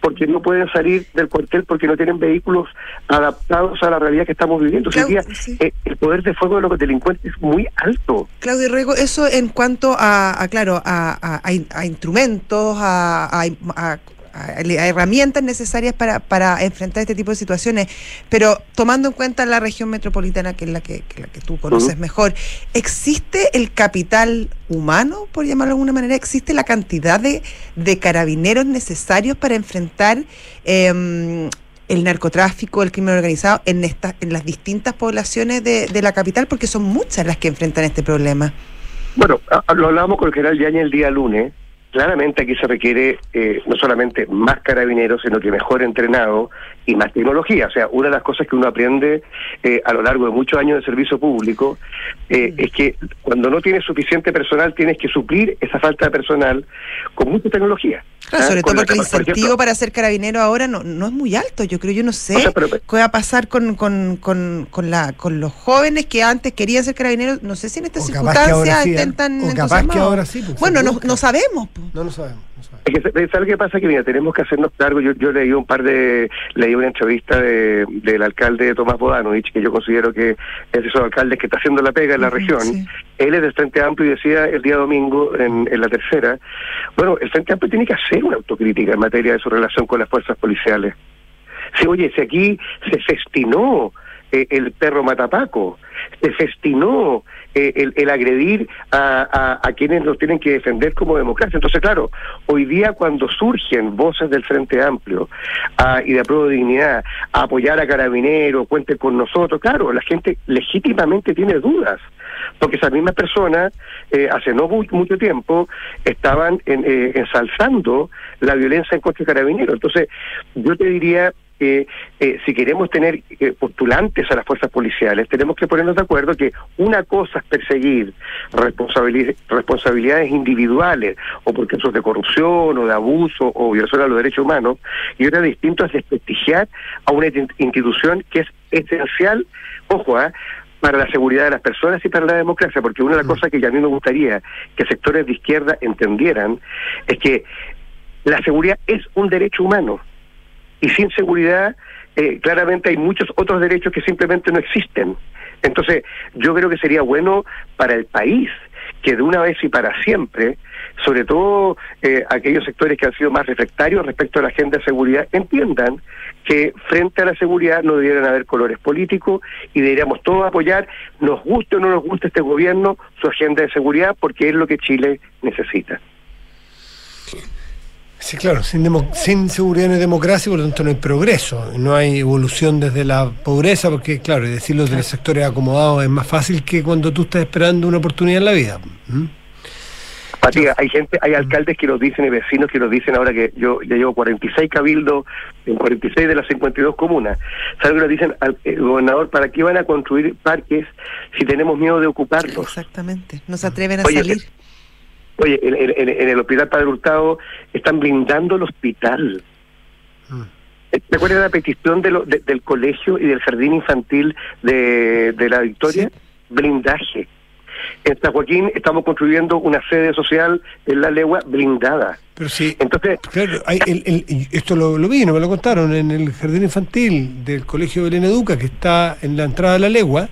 porque no pueden salir del cuartel porque no tienen vehículos adaptados a la realidad que estamos viviendo. Eh, el poder de fuego de los delincuentes es muy alto. Claudio Rego, eso en cuanto a, claro, a, a, instrumentos, a, herramientas necesarias para, para enfrentar este tipo de situaciones, pero tomando en cuenta la región metropolitana, que es la que, la que tú conoces mejor, ¿existe el capital humano, por llamarlo de alguna manera? ¿Existe la cantidad de, de carabineros necesarios para enfrentar em, el narcotráfico, el crimen organizado en, esta, en las distintas poblaciones de, de la capital? Porque son muchas las que enfrentan este problema. Bueno, lo hablábamos con el general Yaña el día lunes Claramente aquí se requiere eh, no solamente más carabineros, sino que mejor entrenado y más tecnología. O sea, una de las cosas que uno aprende eh, a lo largo de muchos años de servicio público eh, es que cuando no tienes suficiente personal tienes que suplir esa falta de personal con mucha tecnología. Claro, ¿ah? sobre todo porque el por incentivo ejemplo, para ser carabinero ahora no, no es muy alto. Yo creo, yo no sé O sea, pero- qué va a pasar con, con, con, con, la, con los jóvenes que antes querían ser carabineros. No sé si en estas circunstancias sí, estén ¿eh? tan O capaz que ahora sí, pues, Bueno, no, no sabemos. po. No lo sabemos. No sabemos. Es que, ¿sabes qué pasa? Que mira, tenemos que hacernos cargo. Yo, yo leí un par de. Leí una entrevista de, del alcalde Tomás Bodanovich, que yo considero que es de esos alcaldes que está haciendo la pega en la región. sí. Él es del Frente Amplio y decía el día domingo en, en la tercera. Bueno, el Frente Amplio tiene que hacer una autocrítica en materia de su relación con las fuerzas policiales. Si, oye, si aquí se festinó eh, el perro matapaco, se festinó eh, el, el agredir a, quienes nos tienen que defender como democracia. Entonces, claro, hoy día cuando surgen voces del Frente Amplio ah, y de Apruebo de Dignidad a apoyar a Carabineros, cuente con nosotros, claro, la gente legítimamente tiene dudas. Porque esas mismas personas, eh, hace no mu- mucho tiempo, estaban en- eh, ensalzando la violencia en contra de carabineros. Entonces, yo te diría que eh, si queremos tener eh, postulantes a las fuerzas policiales, tenemos que ponernos de acuerdo que una cosa es perseguir responsabili- responsabilidades individuales o por casos de corrupción o de abuso o violación a los derechos humanos, y otra distinto es desprestigiar a una in- institución que es esencial, ojo, ¿ah? para la seguridad de las personas y para la democracia, porque una de las cosas que ya a mí me gustaría que sectores de izquierda entendieran es que la seguridad es un derecho humano y sin seguridad eh, claramente hay muchos otros derechos que simplemente no existen. Entonces, yo creo que sería bueno para el país que de una vez y para siempre, sobre todo eh, aquellos sectores que han sido más reflectarios respecto a la agenda de seguridad, entiendan que frente a la seguridad no debieran haber colores políticos y deberíamos todos apoyar, nos guste o no nos guste este gobierno, su agenda de seguridad, porque es lo que Chile necesita. Sí, claro, sin, demo- sin seguridad no hay democracia, por lo tanto no hay progreso, no hay evolución desde la pobreza, porque claro, y decirlo de los sectores acomodados es más fácil que cuando tú estás esperando una oportunidad en la vida. ¿Mm? Hay gente, hay alcaldes que lo dicen y vecinos que lo dicen ahora que yo ya llevo 46 cabildos en 46 de las 52 comunas. ¿Saben que nos dicen al el gobernador para qué van a construir parques si tenemos miedo de ocuparlos? Exactamente. No se atreven a Oye, salir. Oye, en, en- en- en el hospital Padre Hurtado están blindando el hospital. Mm. ¿Te acuerdas de la petición de lo- de- del colegio y del jardín infantil de, de la Victoria? Blindaje. En San Joaquín estamos construyendo una sede social en la legua blindada. Pero sí, Entonces, claro, hay el- el- esto lo, lo vi, no me lo contaron, en el jardín infantil del Colegio Belén Educa, que está en la entrada de la legua,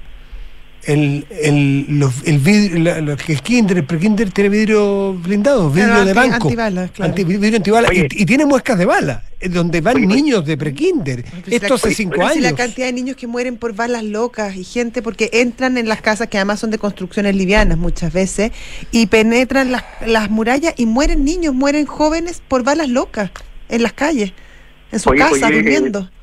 el, el, los- el, vidrio, la- la- el kinder, el prekinder tiene vidrio blindado, vidrio Claro, de anti- banco. antibalas, claro. Anti- vidrio antibala, Oye. y, y tiene muescas de bala, donde van Oye, oye. niños de prekinder. Esto hace oye, cinco años. la cantidad de niños que mueren por balas locas y gente porque entran en las casas que además son de construcciones livianas muchas veces y penetran las, las murallas y mueren niños, mueren jóvenes por balas locas en las calles, en su Oye, casa, oye, durmiendo. eh,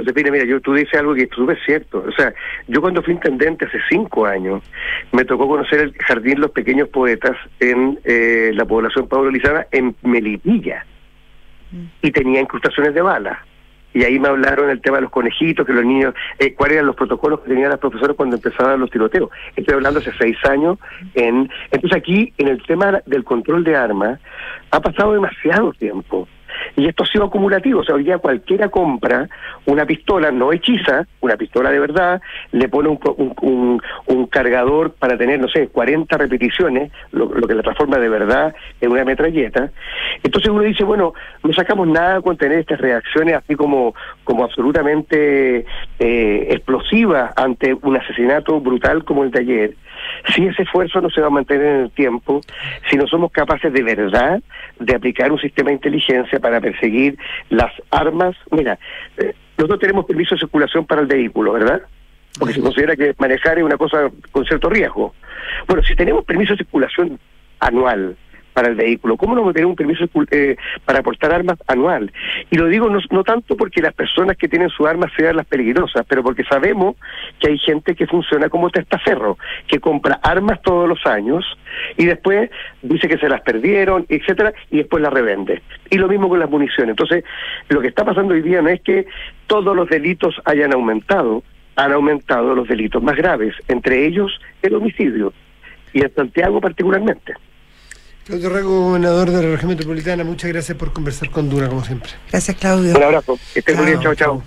Josefina, mira, yo, tú dices algo que es súper cierto. O sea, yo cuando fui intendente hace cinco años, me tocó conocer el Jardín Los Pequeños Poetas en eh, la población Pablo Lizana, en Melipilla. Y tenía incrustaciones de balas. Y ahí me hablaron el tema de los conejitos, que los niños, eh, cuáles eran los protocolos que tenían las profesoras cuando empezaban los tiroteos. Estoy hablando hace seis años. En, entonces aquí, en el tema del control de armas, ha pasado demasiado tiempo. Y esto ha sido acumulativo. O sea, hoy día cualquiera compra una pistola, no hechiza, una pistola de verdad, le pone un, un- un cargador para tener, no sé, 40 repeticiones, lo, lo que la transforma de verdad en una metralleta. Entonces uno dice, bueno, no sacamos nada con tener estas reacciones así como, como absolutamente eh, explosivas ante un asesinato brutal como el de ayer. Si ese esfuerzo no se va a mantener en el tiempo, si no somos capaces de verdad de aplicar un sistema de inteligencia para perseguir las armas. Mira, eh, nosotros tenemos permiso de circulación para el vehículo, ¿verdad? Porque se considera que manejar es una cosa con cierto riesgo. Bueno, si tenemos permiso de circulación anual para el vehículo, ¿cómo no tener un permiso eh, para portar armas anual? Y lo digo no, no tanto porque las personas que tienen sus armas sean las peligrosas, pero porque sabemos que hay gente que funciona como testaferro, que compra armas todos los años y después dice que se las perdieron, etcétera, y después las revende. Y lo mismo con las municiones. Entonces, lo que está pasando hoy día no es que todos los delitos hayan aumentado, han aumentado los delitos más graves, entre ellos el homicidio, y en Santiago particularmente. Claudio Rego, gobernador de la región metropolitana, muchas gracias por conversar con Dura, como siempre. Gracias, Claudio. Un abrazo. Que estén muy bien. Chao, chao.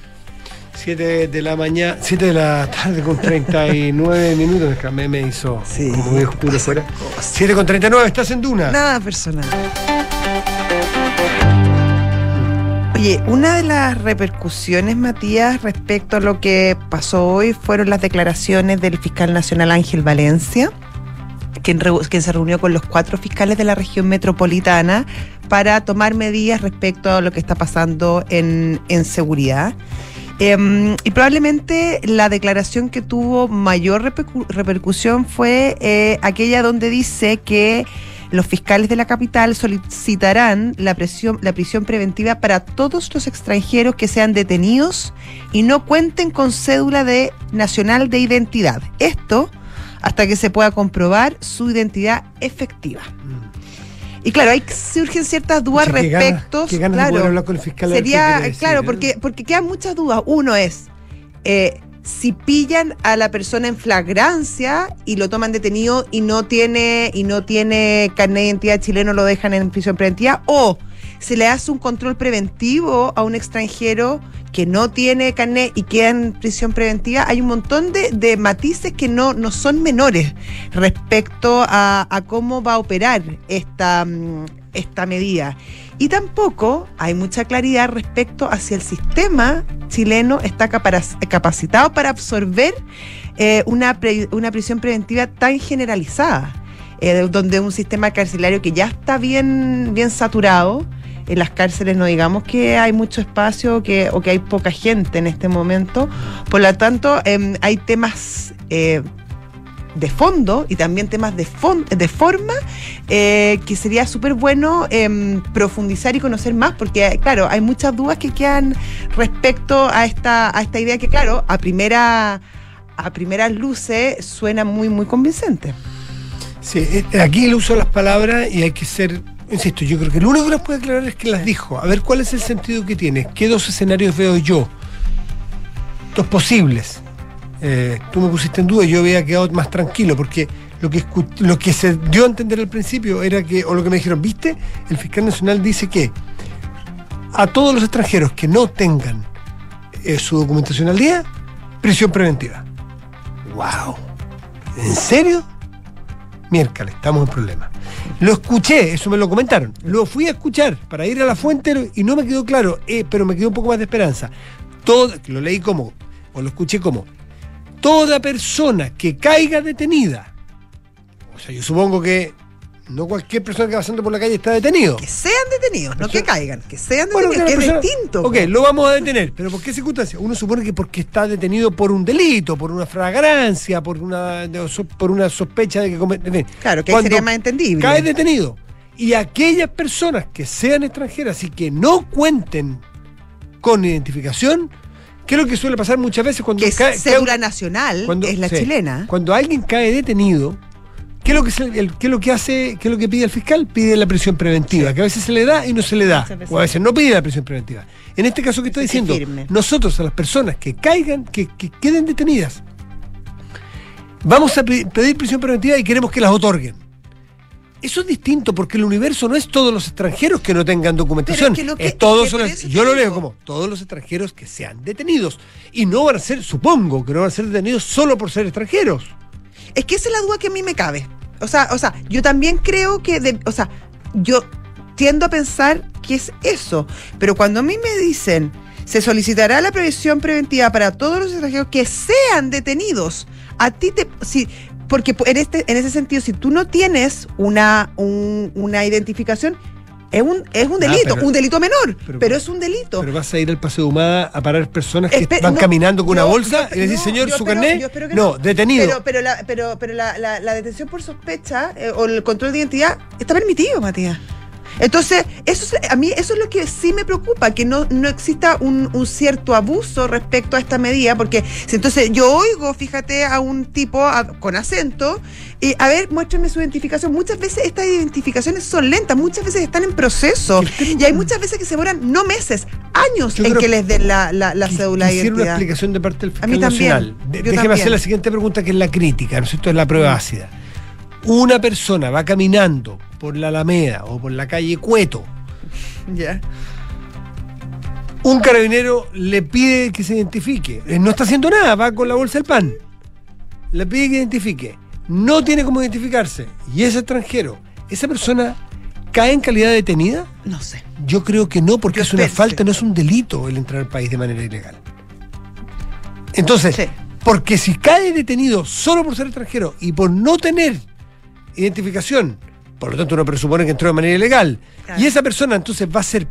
7 de la mañana, 7 de la tarde con 39 minutos, que me, me hizo Sí. como muy oscuro fuera. 7 con 39, estás en Duna. Nada personal. Oye, una de las repercusiones, Matías, respecto a lo que pasó hoy fueron las declaraciones del fiscal nacional Ángel Valencia, quien, se reunió con los cuatro fiscales de la región metropolitana para tomar medidas respecto a lo que está pasando en, en seguridad. Em, y probablemente la declaración que tuvo mayor repercu- repercusión fue eh, aquella donde dice que los fiscales de la capital solicitarán la, presión, la prisión preventiva para todos los extranjeros que sean detenidos y no cuenten con cédula de nacional de identidad. Esto hasta que se pueda comprobar su identidad efectiva. Y claro, ahí surgen ciertas dudas respecto. qué ganas claro, hablar con el fiscal sería, decir, claro, ¿eh? porque, porque quedan muchas dudas. Uno es, eh, si pillan a la persona en flagrancia y lo toman detenido y no tiene y no tiene carnet de identidad chileno, lo dejan en prisión preventiva, o se le hace un control preventivo a un extranjero que no tiene carnet y queda en prisión preventiva, hay un montón de, de matices que no, no son menores respecto a, a cómo va a operar esta, mm, esta medida. Y tampoco hay mucha claridad respecto a si el sistema chileno está capacitado para absorber eh, una, pre- una prisión preventiva tan generalizada, eh, donde un sistema carcelario que ya está bien, bien saturado, en las cárceles no digamos que hay mucho espacio que, o que hay poca gente en este momento, por lo tanto em, hay temas... eh, de fondo y también temas de, fon- de forma eh, que sería súper bueno em, profundizar y conocer más, porque claro, hay muchas dudas que quedan respecto a esta, a esta idea que, claro, a primera, a primeras luces suena muy, muy convincente. Sí, eh, aquí el uso de las palabras y hay que ser, insisto, yo creo que lo único que las puede aclarar es que las dijo. A ver cuál es el sentido que tiene. ¿Qué dos escenarios veo yo? Dos posibles. Eh, tú me pusiste en duda y yo había quedado más tranquilo porque lo que, lo que se dio a entender al principio era que, o lo que me dijeron, ¿viste? El fiscal nacional dice que a todos los extranjeros que no tengan eh, su documentación al día, prisión preventiva. ¡Wow! ¿En serio? Miércoles, estamos en problemas. Lo escuché, eso me lo comentaron. Lo fui a escuchar para ir a la fuente y no me quedó claro, eh, pero me quedó un poco más de esperanza. Todo, lo leí como, o lo escuché como, toda persona que caiga detenida, o sea, yo supongo que no cualquier persona que va pasando por la calle está detenido. Que sean detenidos, no que caigan, que sean Bueno, detenidos, que es distinto. Ok, lo vamos a detener, pero ¿por qué circunstancia? Uno supone que porque está detenido por un delito, por una fragancia, por una, por una sospecha de que comete. Claro, que ahí sería más entendible. Cae detenido. Y aquellas personas que sean extranjeras y que no cuenten con identificación, que es lo que suele pasar muchas veces cuando que cae- cédula nacional, cuando- es la sí. chilena. Cuando alguien cae detenido, ¿qué es lo que, se- el- qué es lo que hace, qué es lo que pide el fiscal? Pide la prisión preventiva, que a veces se le da y no se le da. O a veces no pide la prisión preventiva. En este caso que está diciendo, firme. nosotros a las personas que caigan, que, que queden detenidas, vamos a pe- pedir prisión preventiva y queremos que las otorguen. Eso es distinto porque el universo no es todos los extranjeros que no tengan documentación. Pero es que lo que- es todos que los- yo lo leo como todos los extranjeros que sean detenidos. Y no van a ser, supongo que no van a ser detenidos solo por ser extranjeros. Es que esa es la duda que a mí me cabe. O sea, o sea, yo también creo que, de- o sea, yo tiendo a pensar que es eso. Pero cuando a mí me dicen, se solicitará la previsión preventiva para todos los extranjeros que sean detenidos, a ti te, si, porque en este, en ese sentido, si tú no tienes una, un- una identificación, es un, es un Ah, delito, pero- un delito menor, pero- pero, es un delito. Pero vas a ir al Paseo Humada a parar personas que Espe- van no, caminando con una bolsa yo- y le señor, su espero- carnet. no, detenido. Pero, pero, la, pero, pero la, la- la detención por sospecha eh, o el control de identidad está permitido, Matías. Entonces, eso es- a mí eso es lo que sí me preocupa, que no, no exista un, un cierto abuso respecto a esta medida, porque si entonces yo oigo, fíjate, a un tipo a- con acento, y a ver, muéstrame su identificación. Muchas veces estas identificaciones son lentas, muchas veces están en proceso, y hay muchas veces que se demoran no meses, años Yo en que les den la, la, la cédula de Quisiera una identidad. explicación de parte del A mí fiscal también. nacional. De- déjeme también. hacer la siguiente pregunta, que es la crítica, ¿no es cierto? Es la prueba Mm. ácida. Una persona va caminando por la Alameda o por la calle Cueto, Ya. un carabinero le pide que se identifique. Él no está haciendo nada, va con la bolsa del pan. Le pide que identifique. No tiene cómo identificarse y es extranjero. ¿Esa persona cae en calidad de detenida? No sé. Yo creo que no, porque Yo es una pensé. falta, no es un delito el entrar al país de manera ilegal. Entonces, Sí. porque si cae detenido solo por ser extranjero y por no tener identificación, por lo tanto uno presupone que entró de manera ilegal, Claro. y esa persona entonces va a ser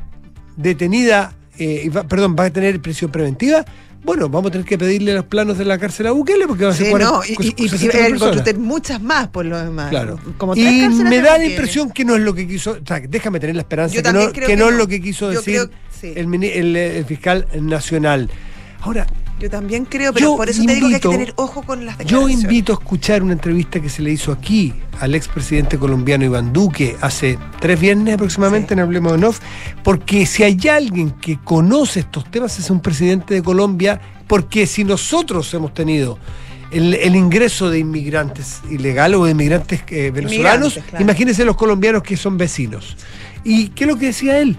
detenida, eh, va- perdón, va a tener prisión preventiva, bueno, vamos a tener que pedirle los planos de la cárcel a Bukele porque va a ser Sí, 40 no, y, y, y, y 60 el personas. Contruten muchas más por lo demás. Claro. Como y me da la impresión que no es lo que quiso, o sea, déjame tener la esperanza Yo que no, creo que que no es lo que quiso decir creo- sí. el, el, el fiscal nacional. Ahora, Yo también creo, pero Yo por eso te digo que hay que invito- tener ojo con las yo declaraciones. invito a escuchar una entrevista que se le hizo aquí al expresidente colombiano Iván Duque hace tres viernes aproximadamente Sí. en Hablemos de Off, porque si hay alguien que conoce estos temas es un presidente de Colombia, porque si nosotros hemos tenido el, el ingreso de inmigrantes ilegales o de inmigrantes eh, venezolanos, Inmigrantes, claro. imagínense los colombianos que son vecinos. ¿Y qué es lo que decía él?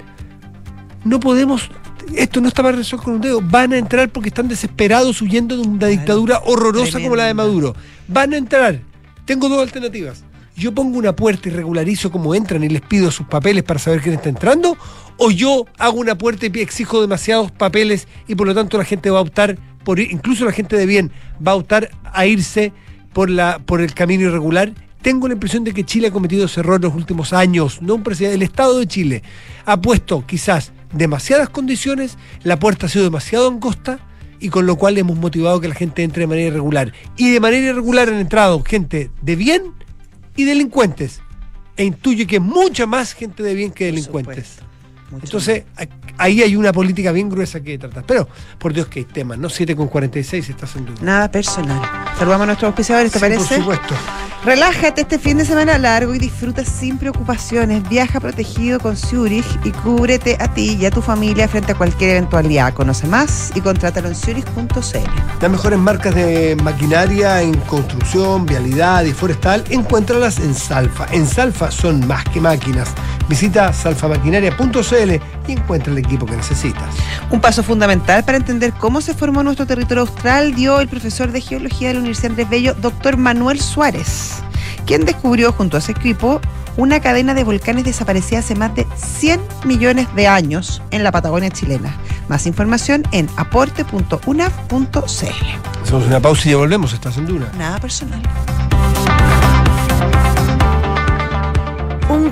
no podemos, esto no está para resolver con un dedo, van a entrar porque están desesperados huyendo de una dictadura horrorosa como la de. Maduro. Van a entrar. Tengo dos alternativas. Yo pongo una puerta y regularizo cómo entran y les pido sus papeles para saber quién está entrando, o yo hago una puerta y exijo demasiados papeles y por lo tanto la gente va a optar por ir- incluso la gente de bien va a optar a irse por la por el camino irregular. Tengo la impresión de que Chile ha cometido ese error en los últimos años, no un presidente, el Estado de Chile ha puesto quizás demasiadas condiciones, la puerta ha sido demasiado angosta y con lo cual hemos motivado que la gente entre de manera irregular. Y de manera irregular han entrado gente de bien y delincuentes. E intuye que mucha más gente de bien que delincuentes. Mucho Entonces, ahí hay una política bien gruesa que tratar. Pero, por Dios que hay temas, ¿no? 7 con 46 estás en duda. Nada personal. Saludamos a nuestros auspiciadores, ¿te Sí, parece? Por supuesto. Relájate este fin de semana largo y disfruta sin preocupaciones. Viaja protegido con Zurich y cúbrete a ti y a tu familia frente a cualquier eventualidad. Conoce más y contrátalo en zurich.cl. Las mejores marcas de maquinaria en construcción, vialidad y forestal, encuéntralas en Salfa. En Salfa son más que máquinas. Visita salfamaquinaria.cl y encuentra el equipo que necesitas. Un paso fundamental para entender cómo se formó nuestro territorio austral dio el profesor de geología de la Universidad Andrés Bello, doctor Manuel Suárez, quien descubrió junto a su equipo una cadena de volcanes desaparecida hace más de 100 millones de años en la Patagonia chilena. Más información en aporte.unaf.cl. Hacemos una pausa y ya volvemos. Estás en Duna. Nada personal.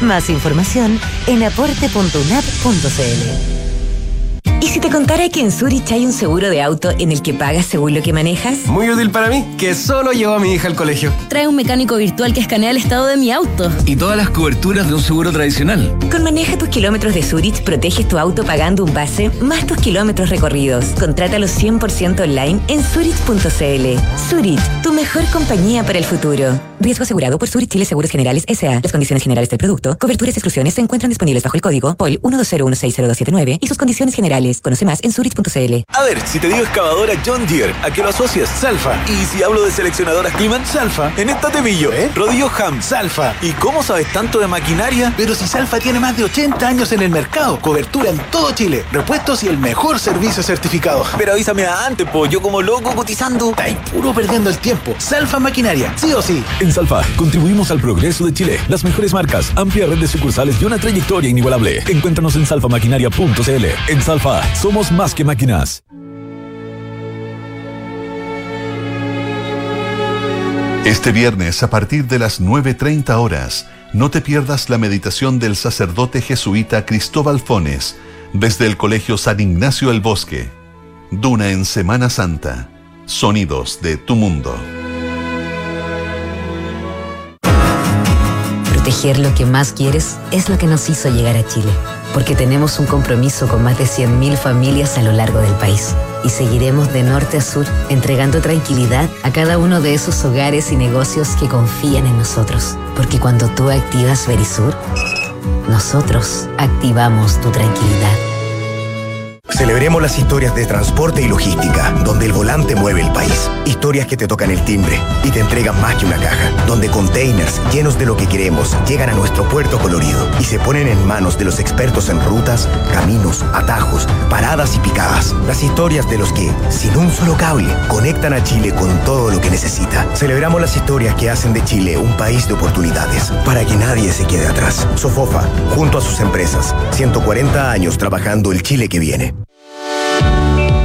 Más información en aporte.unap.cl. ¿Y si te contara que en Zurich hay un seguro de auto en el que pagas según lo que manejas? Muy útil para mí, que solo llevo a mi hija al colegio. Trae un mecánico virtual que escanea el estado de mi auto. Y todas las coberturas de un seguro tradicional. Con Maneja tus kilómetros de Zurich, proteges tu auto pagando un base más tus kilómetros recorridos. Contrátalo 100% online en zurich.cl. Zurich, tu mejor compañía para el futuro. Riesgo asegurado por Zurich Chile Seguros Generales S.A. Las condiciones generales del producto, coberturas y exclusiones se encuentran disponibles bajo el código POL 120160279 y sus condiciones generales. Conoce más en zurich.cl. A ver, si te digo excavadora John Deere, ¿a qué lo asocias? Salfa. Y si hablo de seleccionadoras Climan, Salfa. En esta te pillo, ¿eh? Rodillo Ham, Salfa. ¿Y cómo sabes tanto de maquinaria? Pero si Salfa tiene más de 80 años en el mercado, cobertura en todo Chile, repuestos y el mejor servicio certificado. Pero avísame antes, po. Yo como loco cotizando. Está puro perdiendo el tiempo. Salfa Maquinaria, sí o sí. En Salfa, contribuimos al progreso de Chile. Las mejores marcas, amplia red de sucursales y una trayectoria inigualable. Encuéntranos en salfamaquinaria.cl. En Salfa, somos más que máquinas. Este viernes a partir de las 9.30 horas, no te pierdas la meditación del sacerdote jesuita Cristóbal Fones desde el Colegio San Ignacio del Bosque. Duna en Semana Santa. Sonidos de tu mundo. Proteger lo que más quieres es lo que nos hizo llegar a Chile, porque tenemos un compromiso con más de 100.000 familias a lo largo del país y seguiremos de norte a sur entregando tranquilidad a cada uno de esos hogares y negocios que confían en nosotros, porque cuando tú activas Verisur, nosotros activamos tu tranquilidad. Celebremos las historias de transporte y logística, donde el volante mueve el país. Historias que te tocan el timbre y te entregan más que una caja, donde containers llenos de lo que queremos llegan a nuestro puerto colorido y se ponen en manos de los expertos en rutas, caminos, atajos, paradas y picadas. Las historias de los que, sin un solo cable, conectan a Chile con todo lo que necesita. Celebramos las historias que hacen de Chile un país de oportunidades, para que nadie se quede atrás. Sofofa, junto a sus empresas, 140 años trabajando el Chile que viene.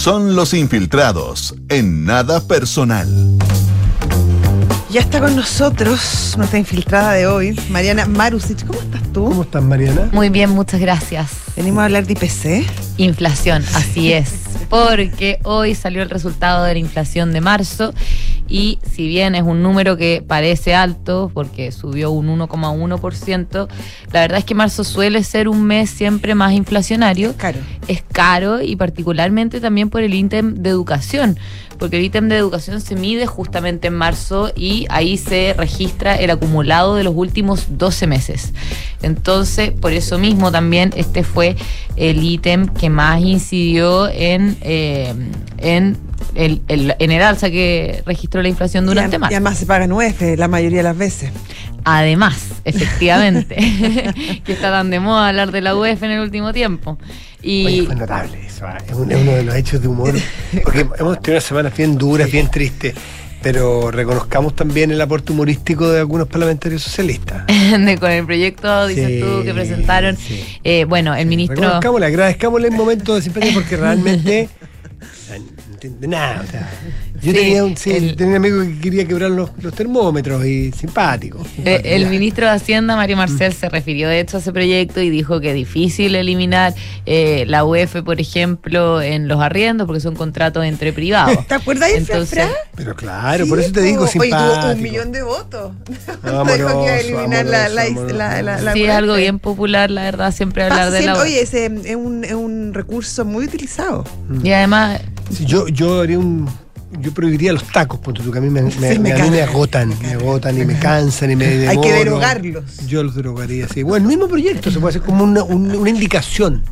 Son los infiltrados en nada personal. Ya está con nosotros nuestra infiltrada de hoy, Mariana Marusic. ¿Cómo estás tú? ¿Cómo estás, Mariana? Muy bien, muchas gracias. Venimos a hablar de IPC. Inflación, así es. Porque hoy salió el resultado de la inflación de marzo y si bien es un número que parece alto, porque subió un 1,1%, la verdad es que marzo suele ser un mes siempre más inflacionario. Es caro. Es caro y particularmente también por el ítem de educación, porque el ítem de educación se mide justamente en marzo y ahí se registra el acumulado de los últimos 12 meses. Entonces, por eso mismo también este fue el ítem que más incidió en, eh, en el, el, en el alza que registró la inflación durante y, marzo. Y además se paga en UF la mayoría de las veces. Además, efectivamente, que está tan de moda hablar de la UEF en el último tiempo. Y Oye, fue notable eso, ¿eh? es, un, es, uno de los hechos de humor, porque hemos tenido semanas bien duras, bien tristes, pero reconozcamos también el aporte humorístico de algunos parlamentarios socialistas. de, con el proyecto, dices sí, tú, que presentaron. Sí. Eh, bueno, el ministro... Reconozcámosle, agradezcámosle el momento de simpatía porque realmente de nada. O sea, yo sí, tenía, un, sí, el, tenía un amigo que quería quebrar los, los termómetros y simpático. eh, el ministro de Hacienda, Mario Marcel, mm. se refirió de hecho a ese proyecto y dijo que es difícil eliminar eh, la UEF, por ejemplo, en los arriendos porque son contratos entre privados. ¿Te acuerdas de Entonces, Pero claro, sí, por eso te digo simpático. Oye, tuvo un millón de votos. Amoroso, dijo que iba a eliminar amoroso, la, la, amoroso. la, la, la sí, es algo bien popular, la verdad, siempre hablar Pasa de la UEF. Oye, ese es un, es un recurso muy utilizado. Y además, Sí, yo, yo haría un. Yo prohibiría los tacos, porque tú que a mí me, me- Sí, me- me a mí me agotan, me agotan y me cansan y me Hay demoro. que derogarlos. Yo los derogaría, sí. Bueno, el mismo proyecto se puede hacer como una, un- una indicación.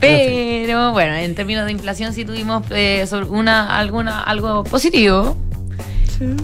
pero bueno, en términos de inflación sí tuvimos eh, sobre una, alguna, algo positivo.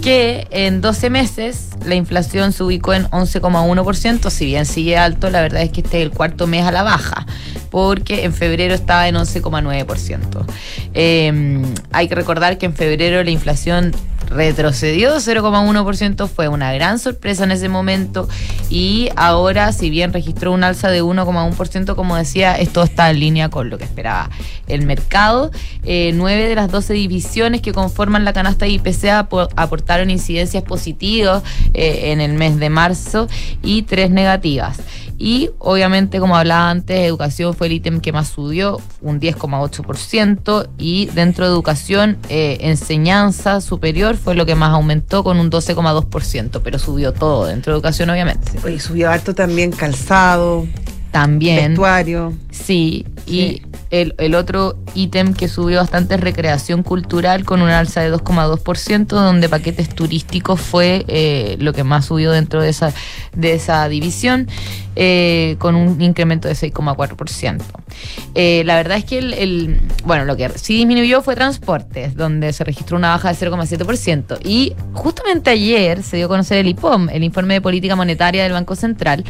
Que en 12 meses la inflación se ubicó en 11,1%, si bien sigue alto, la verdad es que este es el cuarto mes a la baja, porque en febrero estaba en 11,9%. Eh, hay que recordar que en febrero la inflación retrocedió 0,1%, fue una gran sorpresa en ese momento y ahora si bien registró un alza de 1,1%, como decía, esto está en línea con lo que esperaba el mercado. Eh, nueve de las 12 divisiones que conforman la canasta de IPC apo- aportaron incidencias positivas eh, en el mes de marzo y tres negativas. Y obviamente, como hablaba antes, educación fue el ítem que más subió, un 10,8%, y dentro de educación, eh, enseñanza superior fue lo que más aumentó con un 12,2%, pero subió todo dentro de educación, obviamente. Oye, subió harto también calzado, También. vestuario. Sí, y Sí. el, el otro ítem que subió bastante es recreación cultural con una alza de 2,2%, donde paquetes turísticos fue eh, lo que más subió dentro de esa, de esa división, eh, con un incremento de 6,4%. Eh, la verdad es que el, el- bueno, lo que sí disminuyó fue transportes, donde se registró una baja de 0,7%. Y justamente ayer se dio a conocer el IPOM, el informe de política monetaria del Banco Central,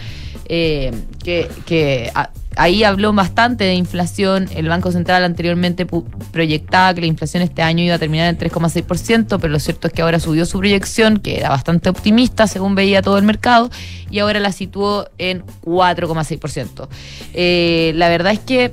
eh, que, ah, ahí habló bastante de inflación. El Banco Central anteriormente proyectaba que la inflación este año iba a terminar en 3,6%, pero lo cierto es que ahora subió su proyección, que era bastante optimista según veía todo el mercado, y ahora la situó en 4,6%. Eh, la verdad es que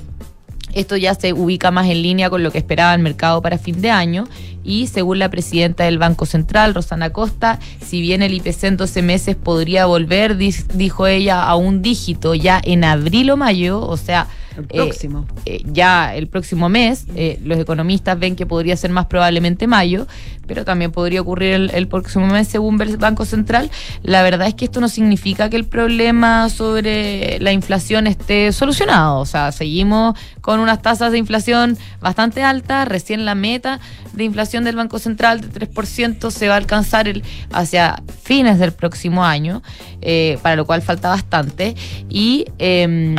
esto ya se ubica más en línea con lo que esperaba el mercado para fin de año y según la presidenta del Banco Central, Rosana Costa, si bien el IPC en 12 meses podría volver, dijo ella, a un dígito ya en abril o mayo, o sea... El eh, próximo. eh, ya el próximo mes, eh, los economistas ven que podría ser más probablemente mayo, pero también podría ocurrir el, el próximo mes según el Banco Central. La verdad es que esto no significa que el problema sobre la inflación esté solucionado. O sea, seguimos con unas tasas de inflación bastante altas. Recién la meta de inflación del Banco Central de 3% se va a alcanzar el, hacia fines del próximo año, eh, para lo cual falta bastante. Y em,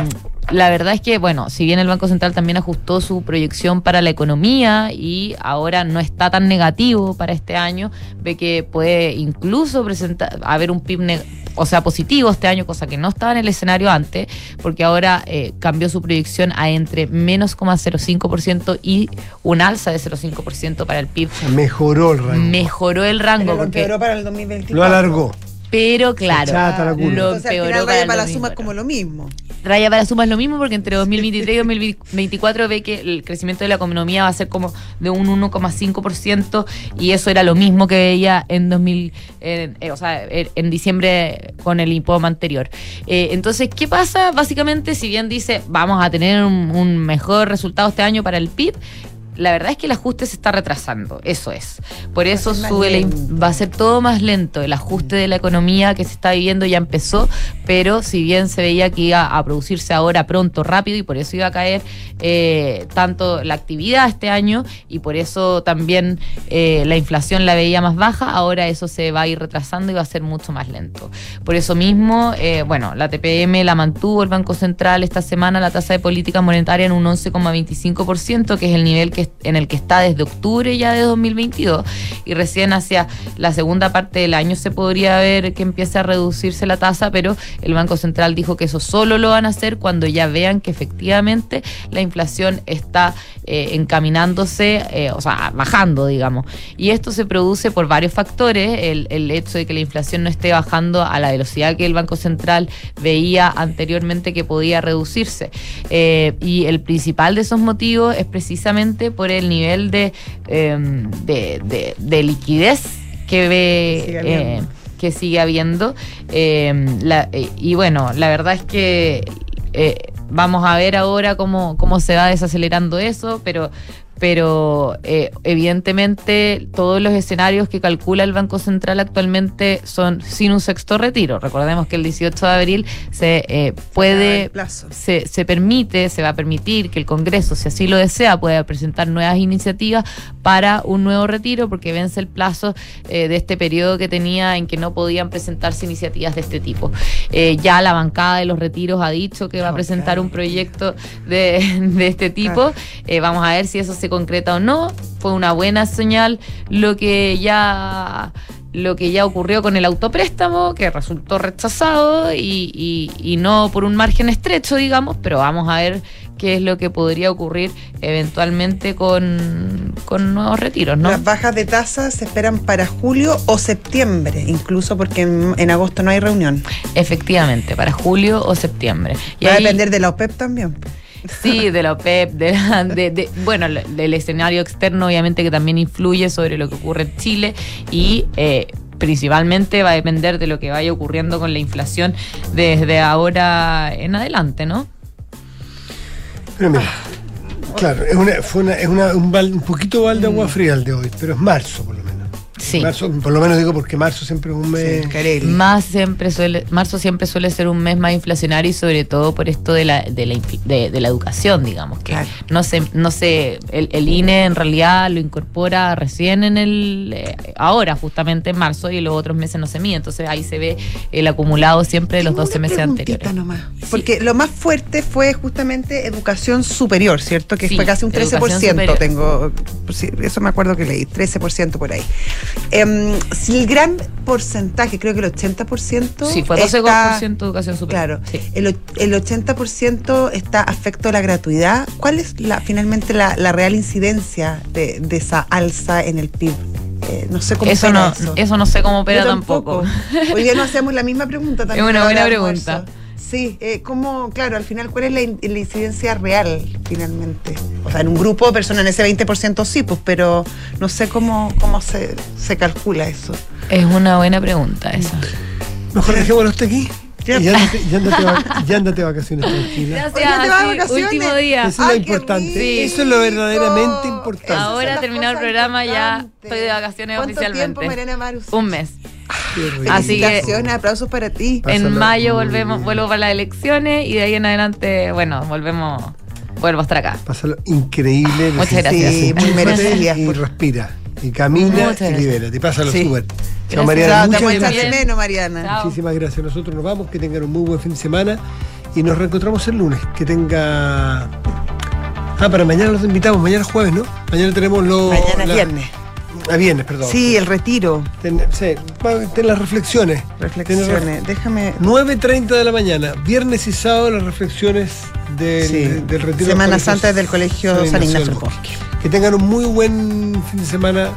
la verdad es que, bueno, si bien el Banco Central también ajustó su proyección para la economía y ahora no está tan negativo para este año, ve que puede incluso presentar, haber un PIB, neg- o sea, positivo este año, cosa que no estaba en el escenario antes, porque ahora eh, cambió su proyección a entre menos 0,05% y un alza de 0,5% para el PIB. Mejoró el rango. Mejoró el rango, Pero lo porque, empeoró para el 2024. Lo alargó. Pero claro, la lo Entonces, al final raya para la 2024. suma es como lo mismo. Raya para suma es lo mismo porque entre 2023 y 2024 ve que el crecimiento de la economía va a ser como de un 1,5% y eso era lo mismo que veía en 2000, en- eh, o sea, en en diciembre con el IPOM anterior. Eh, entonces, ¿qué pasa? Básicamente, si bien dice vamos a tener un, un mejor resultado este año para el PIB, la verdad es que el ajuste se está retrasando, eso es. Por eso más sube la va a ser todo más lento. El ajuste de la economía que se está viviendo ya empezó, pero si bien se veía que iba a producirse ahora pronto, rápido, y por eso iba a caer eh, tanto la actividad este año, y por eso también eh, la inflación la veía más baja, ahora eso se va a ir retrasando y va a ser mucho más lento. Por eso mismo, eh, bueno, la TPM la mantuvo el Banco Central esta semana, la tasa de política monetaria en un 11,25%, que es el nivel que, en el que está desde octubre ya de 2022, y recién hacia la segunda parte del año se podría ver que empiece a reducirse la tasa, pero el Banco Central dijo que eso solo lo van a hacer cuando ya vean que efectivamente la inflación está eh, encaminándose, eh, o sea, bajando, digamos. Y esto se produce por varios factores, el, hecho de que la inflación no esté bajando a la velocidad que el Banco Central veía anteriormente que podía reducirse. Eh, y el principal de esos motivos es precisamente por el nivel de, eh, de, de- de liquidez que ve Sigue eh, habiendo. que sigue habiendo. Eh, la- eh, y bueno, la verdad es que eh, vamos a ver ahora cómo, cómo se va desacelerando eso, pero pero eh, evidentemente todos los escenarios que calcula el Banco Central actualmente son sin un sexto retiro. Recordemos que el 18 de abril se eh, puede, plazo. se, se permite, se va a permitir que el Congreso, si así lo desea, pueda presentar nuevas iniciativas para un nuevo retiro, porque vence el plazo eh, de este periodo que tenía en que no podían presentarse iniciativas de este tipo. Ya la bancada de los retiros ha dicho que va a presentar un proyecto de, de este tipo. Vamos a ver si eso se concreta o no. Fue una buena señal lo que ya lo que ya ocurrió con el autopréstamo, que resultó rechazado y, y- y no por un margen estrecho, digamos, pero vamos a ver qué es lo que podría ocurrir eventualmente con, con nuevos retiros, ¿no? Las bajas de tasas se esperan para julio o septiembre, incluso porque en, en agosto no hay reunión. Efectivamente, para julio o septiembre. Y Va a ahí- depender de la OPEP también. Sí, de la OPEP, de, de- de- bueno, del escenario externo obviamente que también influye sobre lo que ocurre en Chile y eh, principalmente va a depender de lo que vaya ocurriendo con la inflación desde ahora en adelante, ¿no? Pero mira, claro, es, una, fue una, es una- un, un poquito balde de agua fría el de hoy, pero es marzo por lo menos. Sí. Marzo, por lo menos digo porque marzo siempre es un mes. Más siempre suele, marzo siempre suele ser un mes más inflacionario y sobre todo por esto de la, de la, de, de la educación, digamos, que no sé, no sé, el, el INE en realidad lo incorpora recién en el, eh, ahora justamente en marzo y los otros meses no se mide, entonces ahí se ve el acumulado siempre de los 12 meses anteriores. nomás. Porque lo más fuerte fue justamente educación superior, ¿cierto? Que Sí, fue casi un educación 13%, superior. tengo, sí, eso me acuerdo que leí, 13% por ahí. Em, si el gran porcentaje, creo que el 80%. Sí, fue está- 12% educación superior. Claro, el, el 80% está afecto a la gratuidad. ¿Cuál es la, finalmente la, la real incidencia de, de esa alza en el PIB? Eh, no sé cómo Eso opera no, eso. eso no sé cómo opera Yo tampoco. Hoy día nos hacemos la misma pregunta también. Es una buena pregunta. almuerzo. Sí, eh, ¿cómo, claro, al final, cuál es la, in- la incidencia real, finalmente? O sea, en un grupo de personas, en ese 20% sí, pues, pero no sé cómo, cómo se, se calcula eso. Es una buena pregunta esa. Mejor dejémoslo hasta aquí. Ya. Y ándate, y ándate va- y ándate vacaciones tranquila. Gracias. Oye, ¿te vas de sí, vacaciones? último día. Eso es lo Ay, qué importante. rico. Eso es lo verdaderamente importante. Ahora terminado el programa, ya estoy de vacaciones ¿Cuánto oficialmente. tiempo, Mariana Marus? Un mes. Qué rico. Así que- aplausos para ti. Pásalo en mayo volvemos, vuelvo para las elecciones y de ahí en adelante, bueno, volvemos, vuelvo a estar acá. Pásalo increíble. Muchas gracias. Sí, muy merecidas. Y respira. Y camina y gracias. libérate. Pásalo Sí. súper. Gracias. Chao, Mariana. Chao, te Muchas gracias. menos, Mariana. Chao. Muchísimas gracias. Nosotros nos vamos. Que tengan un muy buen fin de semana. Y nos reencontramos el lunes. Que tenga. Ah, para mañana los invitamos. Mañana es jueves, ¿no? Mañana tenemos los. Mañana es la- viernes. Ah, viernes, perdón. Sí, el retiro. Ten, sí, ten las reflexiones. Reflexiones. Déjame. 9.30 de la mañana, viernes y sábado, las reflexiones del, Sí. del retiro. Semana del Santa del Colegio San Ignacio del Bosque. Que tengan un muy buen fin de semana